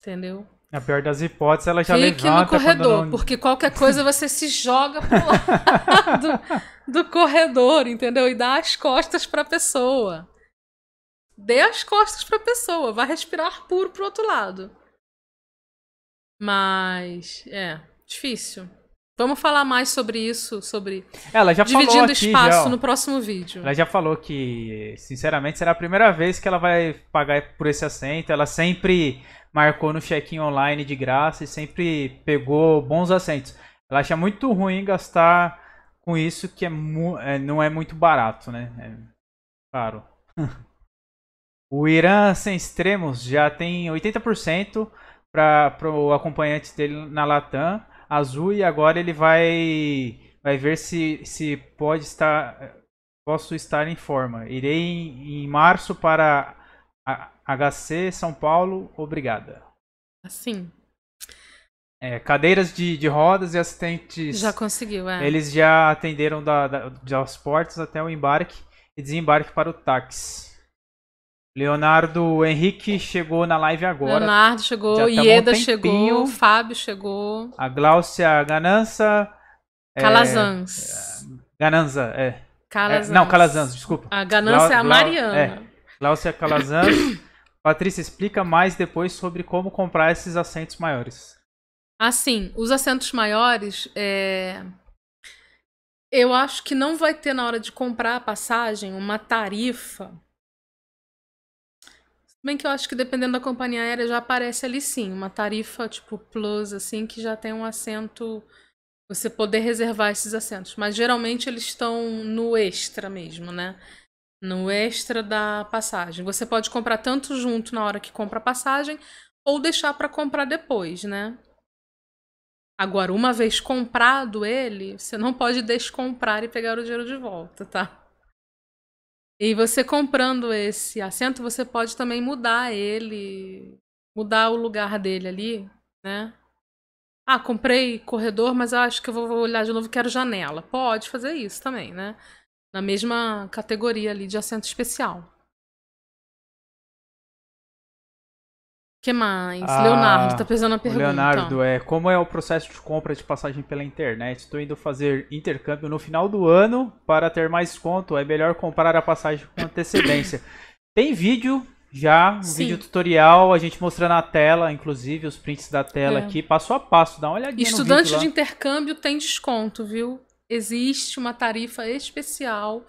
Entendeu? Na pior das hipóteses, ela já Fique levanta no corredor, não... porque qualquer coisa você se joga pro lado do corredor, entendeu? E dá as costas pra pessoa. Dê as costas pra pessoa, vai respirar puro pro outro lado. Mas, é, difícil. Vamos falar mais sobre isso, sobre Ela já falou dividindo aqui, espaço já, no próximo vídeo. Ela já falou que, sinceramente, será a primeira vez que ela vai pagar por esse assento. Ela sempre marcou no check-in online de graça e sempre pegou bons assentos. Ela acha muito ruim gastar com isso, que é é, não é muito barato, né? É caro. o Irã Sem Extremos já tem 80% para o acompanhante dele na Latam azul e agora ele vai vai ver se, se pode estar posso estar em forma. Irei em, em março para a- HC São Paulo, obrigada. Assim, É, cadeiras de, de rodas e assistentes. já conseguiu, é. Eles já atenderam da, da, das portas até o embarque e desembarque para o táxi. Leonardo Henrique chegou na live agora. Leonardo chegou, um Ieda tempinho. chegou, Fábio chegou, A Gláucia Ganança. é, Calazans. Gananza, é. É, Calazans. não, Calazans, desculpa. A ganância é a Glau- Glau- Mariana. é. Gláucia Calazans. Patrícia, explica mais depois sobre como comprar esses assentos maiores. Assim, os assentos maiores, é... eu acho que não vai ter na hora de comprar a passagem uma tarifa. Bem que eu acho que dependendo da companhia aérea já aparece ali sim, uma tarifa tipo plus, assim, que já tem um assento, você poder reservar esses assentos. Mas geralmente eles estão no extra mesmo, né? No extra da passagem. Você pode comprar tanto junto na hora que compra a passagem, ou deixar para comprar depois, né? Agora, uma vez comprado ele, você não pode descomprar e pegar o dinheiro de volta, tá? E você comprando esse assento, você pode também mudar ele, mudar o lugar dele ali, né? Ah, comprei corredor, mas acho que eu vou olhar de novo, quero janela. Pode fazer isso também, né? Na mesma categoria ali de assento especial. Que mais? Ah, Leonardo, tá pesando a pergunta. Leonardo, é, como é o processo de compra de passagem pela internet? Estou indo fazer intercâmbio no final do ano para ter mais desconto. É melhor comprar a passagem com antecedência. Tem vídeo já, um Sim. vídeo tutorial, a gente mostrando a tela, inclusive os prints da tela É. aqui, passo a passo. Dá uma olhadinha Estudante de lá. intercâmbio tem desconto, viu? Existe uma tarifa especial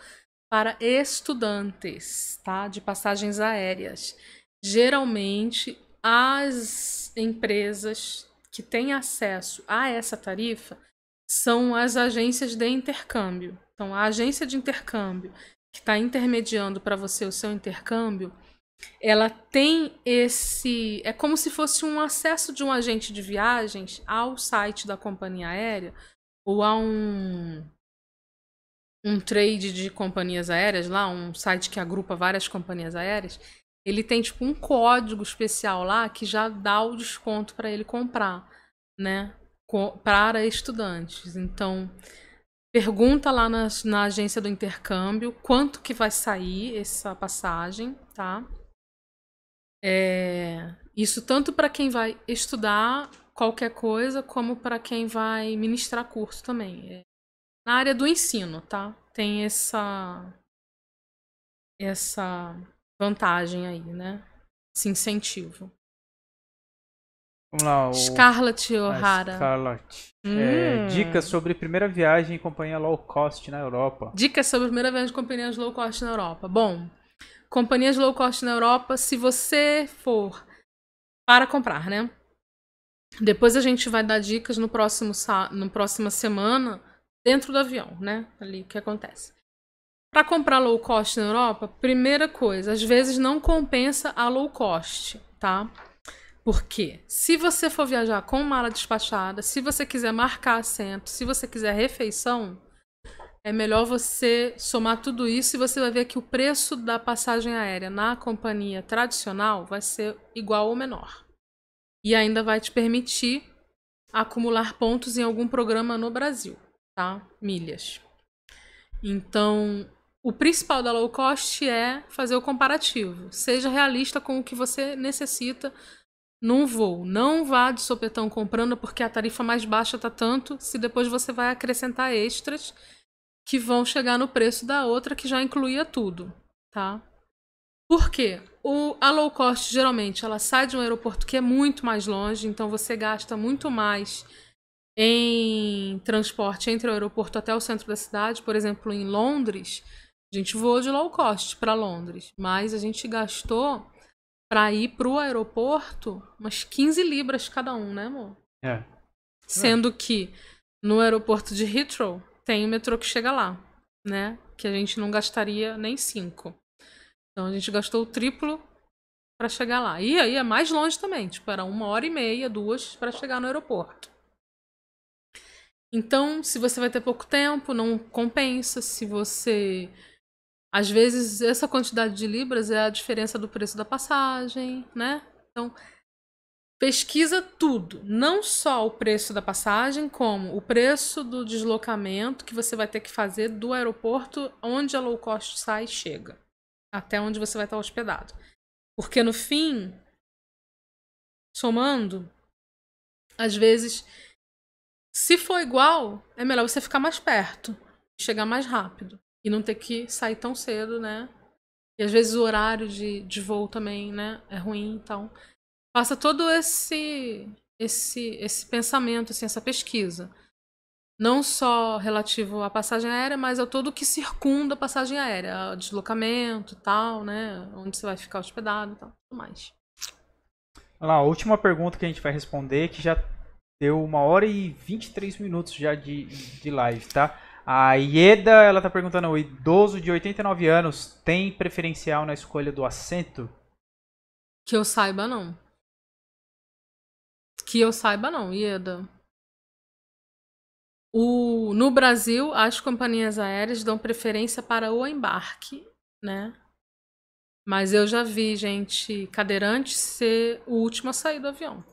para estudantes, tá? De passagens aéreas. Geralmente, as empresas que têm acesso a essa tarifa são as agências de intercâmbio. Então, a agência de intercâmbio que está intermediando para você o seu intercâmbio, ela tem esse. É como se fosse um acesso de um agente de viagens ao site da companhia aérea ou a um, um trade de companhias aéreas lá, um site que agrupa várias companhias aéreas. Ele tem tipo um código especial lá que já dá o desconto para ele comprar, né? Para estudantes. Então, pergunta lá na, na agência do intercâmbio quanto que vai sair essa passagem, tá? É, isso tanto para quem vai estudar qualquer coisa, como para quem vai ministrar curso também. É, na área do ensino, tá? Tem essa essa vantagem aí, né? Esse incentivo. Vamos lá. O... Scarlett O'Hara. Scarlett. Hum. É, dicas sobre primeira viagem em companhia low cost na Europa. Dicas sobre primeira viagem de companhias low cost na Europa. Bom, companhias low cost na Europa, se você for para comprar, né? Depois a gente vai dar dicas no próximo no próxima semana dentro do avião, né? Ali o que acontece. Para comprar low cost na Europa, primeira coisa, às vezes não compensa a low cost, tá? Porque se você for viajar com mala despachada, se você quiser marcar assento, se você quiser refeição, é melhor você somar tudo isso e você vai ver que o preço da passagem aérea na companhia tradicional vai ser igual ou menor. E ainda vai te permitir acumular pontos em algum programa no Brasil, tá? Milhas. Então, o principal da low cost é fazer o comparativo. Seja realista com o que você necessita num voo. Não vá de sopetão comprando porque a tarifa mais baixa tá tanto, se depois você vai acrescentar extras que vão chegar no preço da outra que já incluía tudo, tá? Por quê? O, a low cost, geralmente, ela sai de um aeroporto que é muito mais longe, então você gasta muito mais em transporte entre o aeroporto até o centro da cidade. Por exemplo, em Londres, a gente voou de low cost para Londres, mas a gente gastou para ir pro aeroporto umas 15 libras cada um, né, amor? É. Sendo que no aeroporto de Heathrow tem o metrô que chega lá, né? Que a gente não gastaria nem 5. Então a gente gastou o triplo para chegar lá. E aí é mais longe também, tipo, era uma hora e meia, duas, para chegar no aeroporto. Então, se você vai ter pouco tempo, não compensa. Se você às vezes, essa quantidade de libras é a diferença do preço da passagem, né? Então, pesquisa tudo, não só o preço da passagem, como o preço do deslocamento que você vai ter que fazer do aeroporto onde a low cost sai e chega, até onde você vai estar hospedado. Porque no fim, somando, às vezes, se for igual, é melhor você ficar mais perto, chegar mais rápido e não ter que sair tão cedo, né? E às vezes o horário de, de voo também, né, é ruim, então faça todo esse esse esse pensamento, assim, essa pesquisa. Não só relativo à passagem aérea, mas a todo o que circunda a passagem aérea, deslocamento tal, né, onde você vai ficar hospedado e tal, tudo mais. Olha lá, a última pergunta que a gente vai responder, que já deu uma hora e 23 minutos já de, de live, tá? A Ieda, ela tá perguntando, o idoso de 89 anos tem preferencial na escolha do assento? Que eu saiba, não. Que eu saiba, não, Ieda. O, no Brasil, as companhias aéreas dão preferência para o embarque, né? Mas eu já vi gente cadeirante ser o último a sair do avião.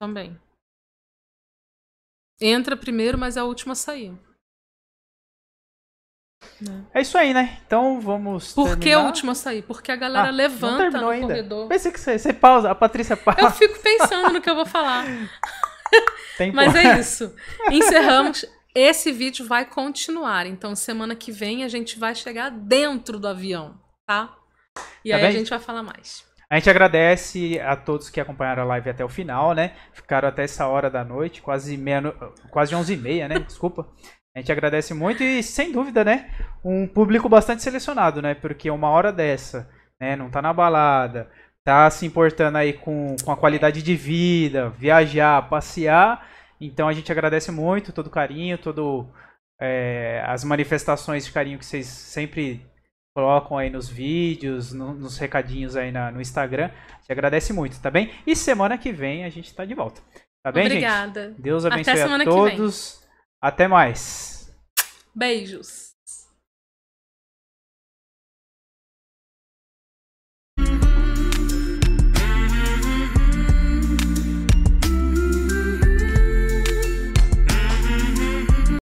Também. Entra primeiro, mas é o último a sair. É isso aí, né? Então vamos. Por terminar. que o último a sair? Porque a galera Ah, levanta não no ainda. corredor. Pensei que você, você pausa, a Patrícia pausa. Eu fico pensando no que eu vou falar. Tem Mas é isso. Encerramos. Esse vídeo vai continuar. Então, semana que vem a gente vai chegar dentro do avião, tá? E Tá aí a bem? gente vai falar mais. A gente agradece a todos que acompanharam a live até o final, né? Ficaram até essa hora da noite, quase meia, quase 11 e meia, né? Desculpa. A gente agradece muito e, sem dúvida, né? Um público bastante selecionado, né? Porque uma hora dessa, né? Não tá na balada, tá se importando aí com, com a qualidade de vida, viajar, passear. Então a gente agradece muito todo o carinho, todo é, as manifestações de carinho que vocês sempre colocam aí nos vídeos, no- nos recadinhos aí na- no Instagram. A gente agradece muito, tá bem? E semana que vem a gente tá de volta. Tá bem, gente? Obrigada. Deus Até abençoe a semana que vem. todos. Até mais. Beijos.